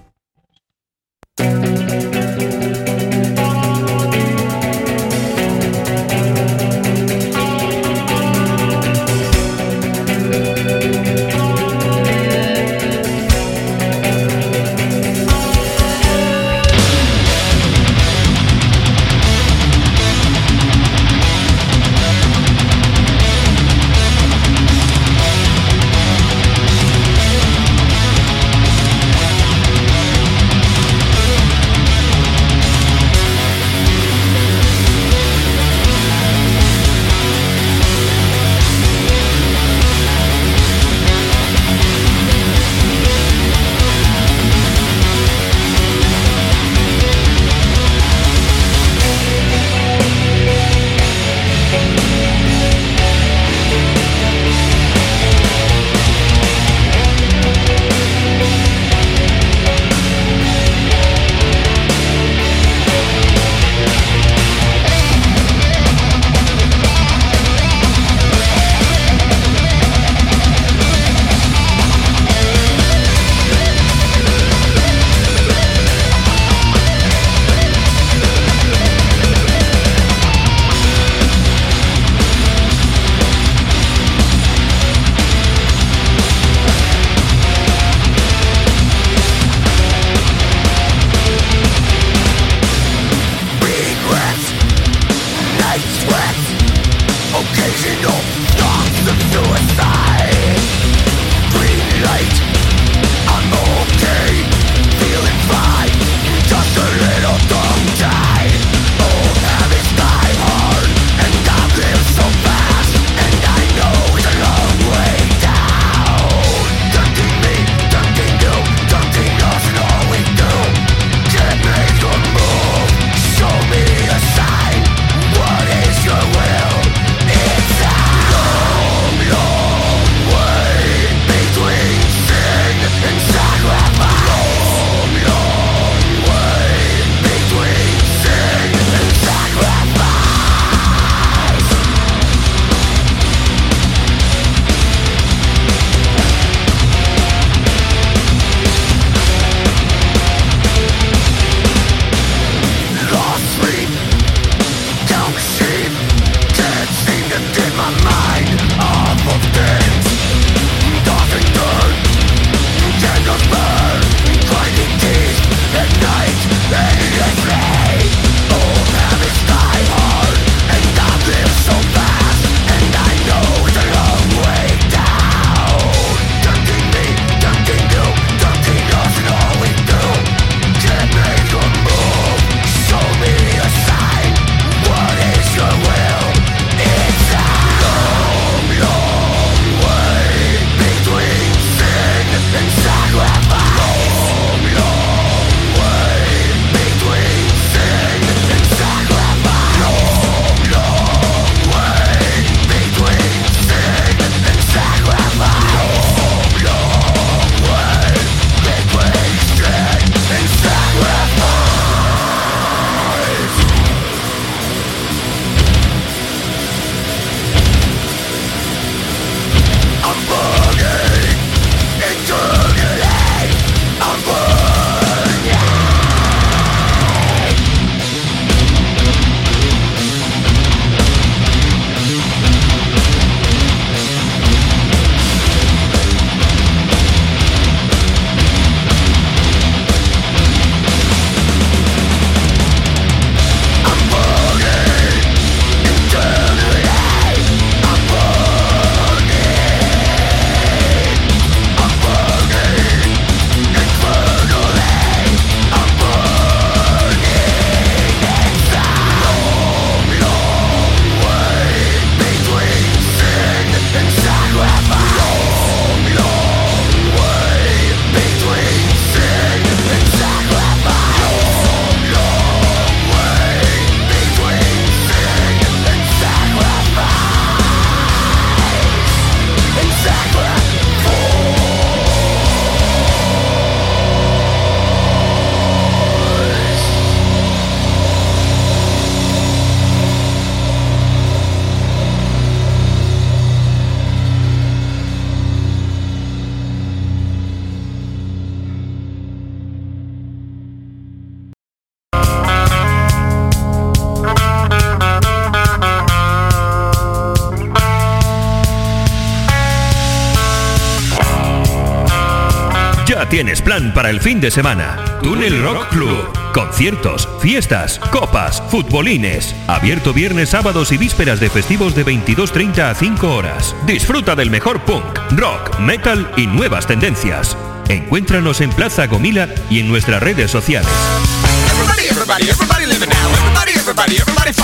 Tienes plan para el fin de semana. Túnel Rock Club. Conciertos, fiestas, copas, futbolines. Abierto viernes, sábados y vísperas de festivos de 22.30 a 5 horas. Disfruta del mejor punk, rock, metal y nuevas tendencias. Encuéntranos en Plaza Gomila y en nuestras redes sociales.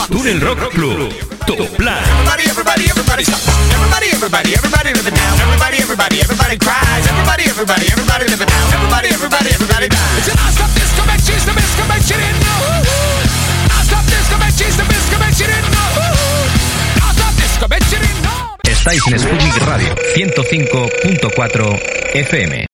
Túnel Rock Club. Tu plan. Estáis en Sputnik Radio 105.4 FM.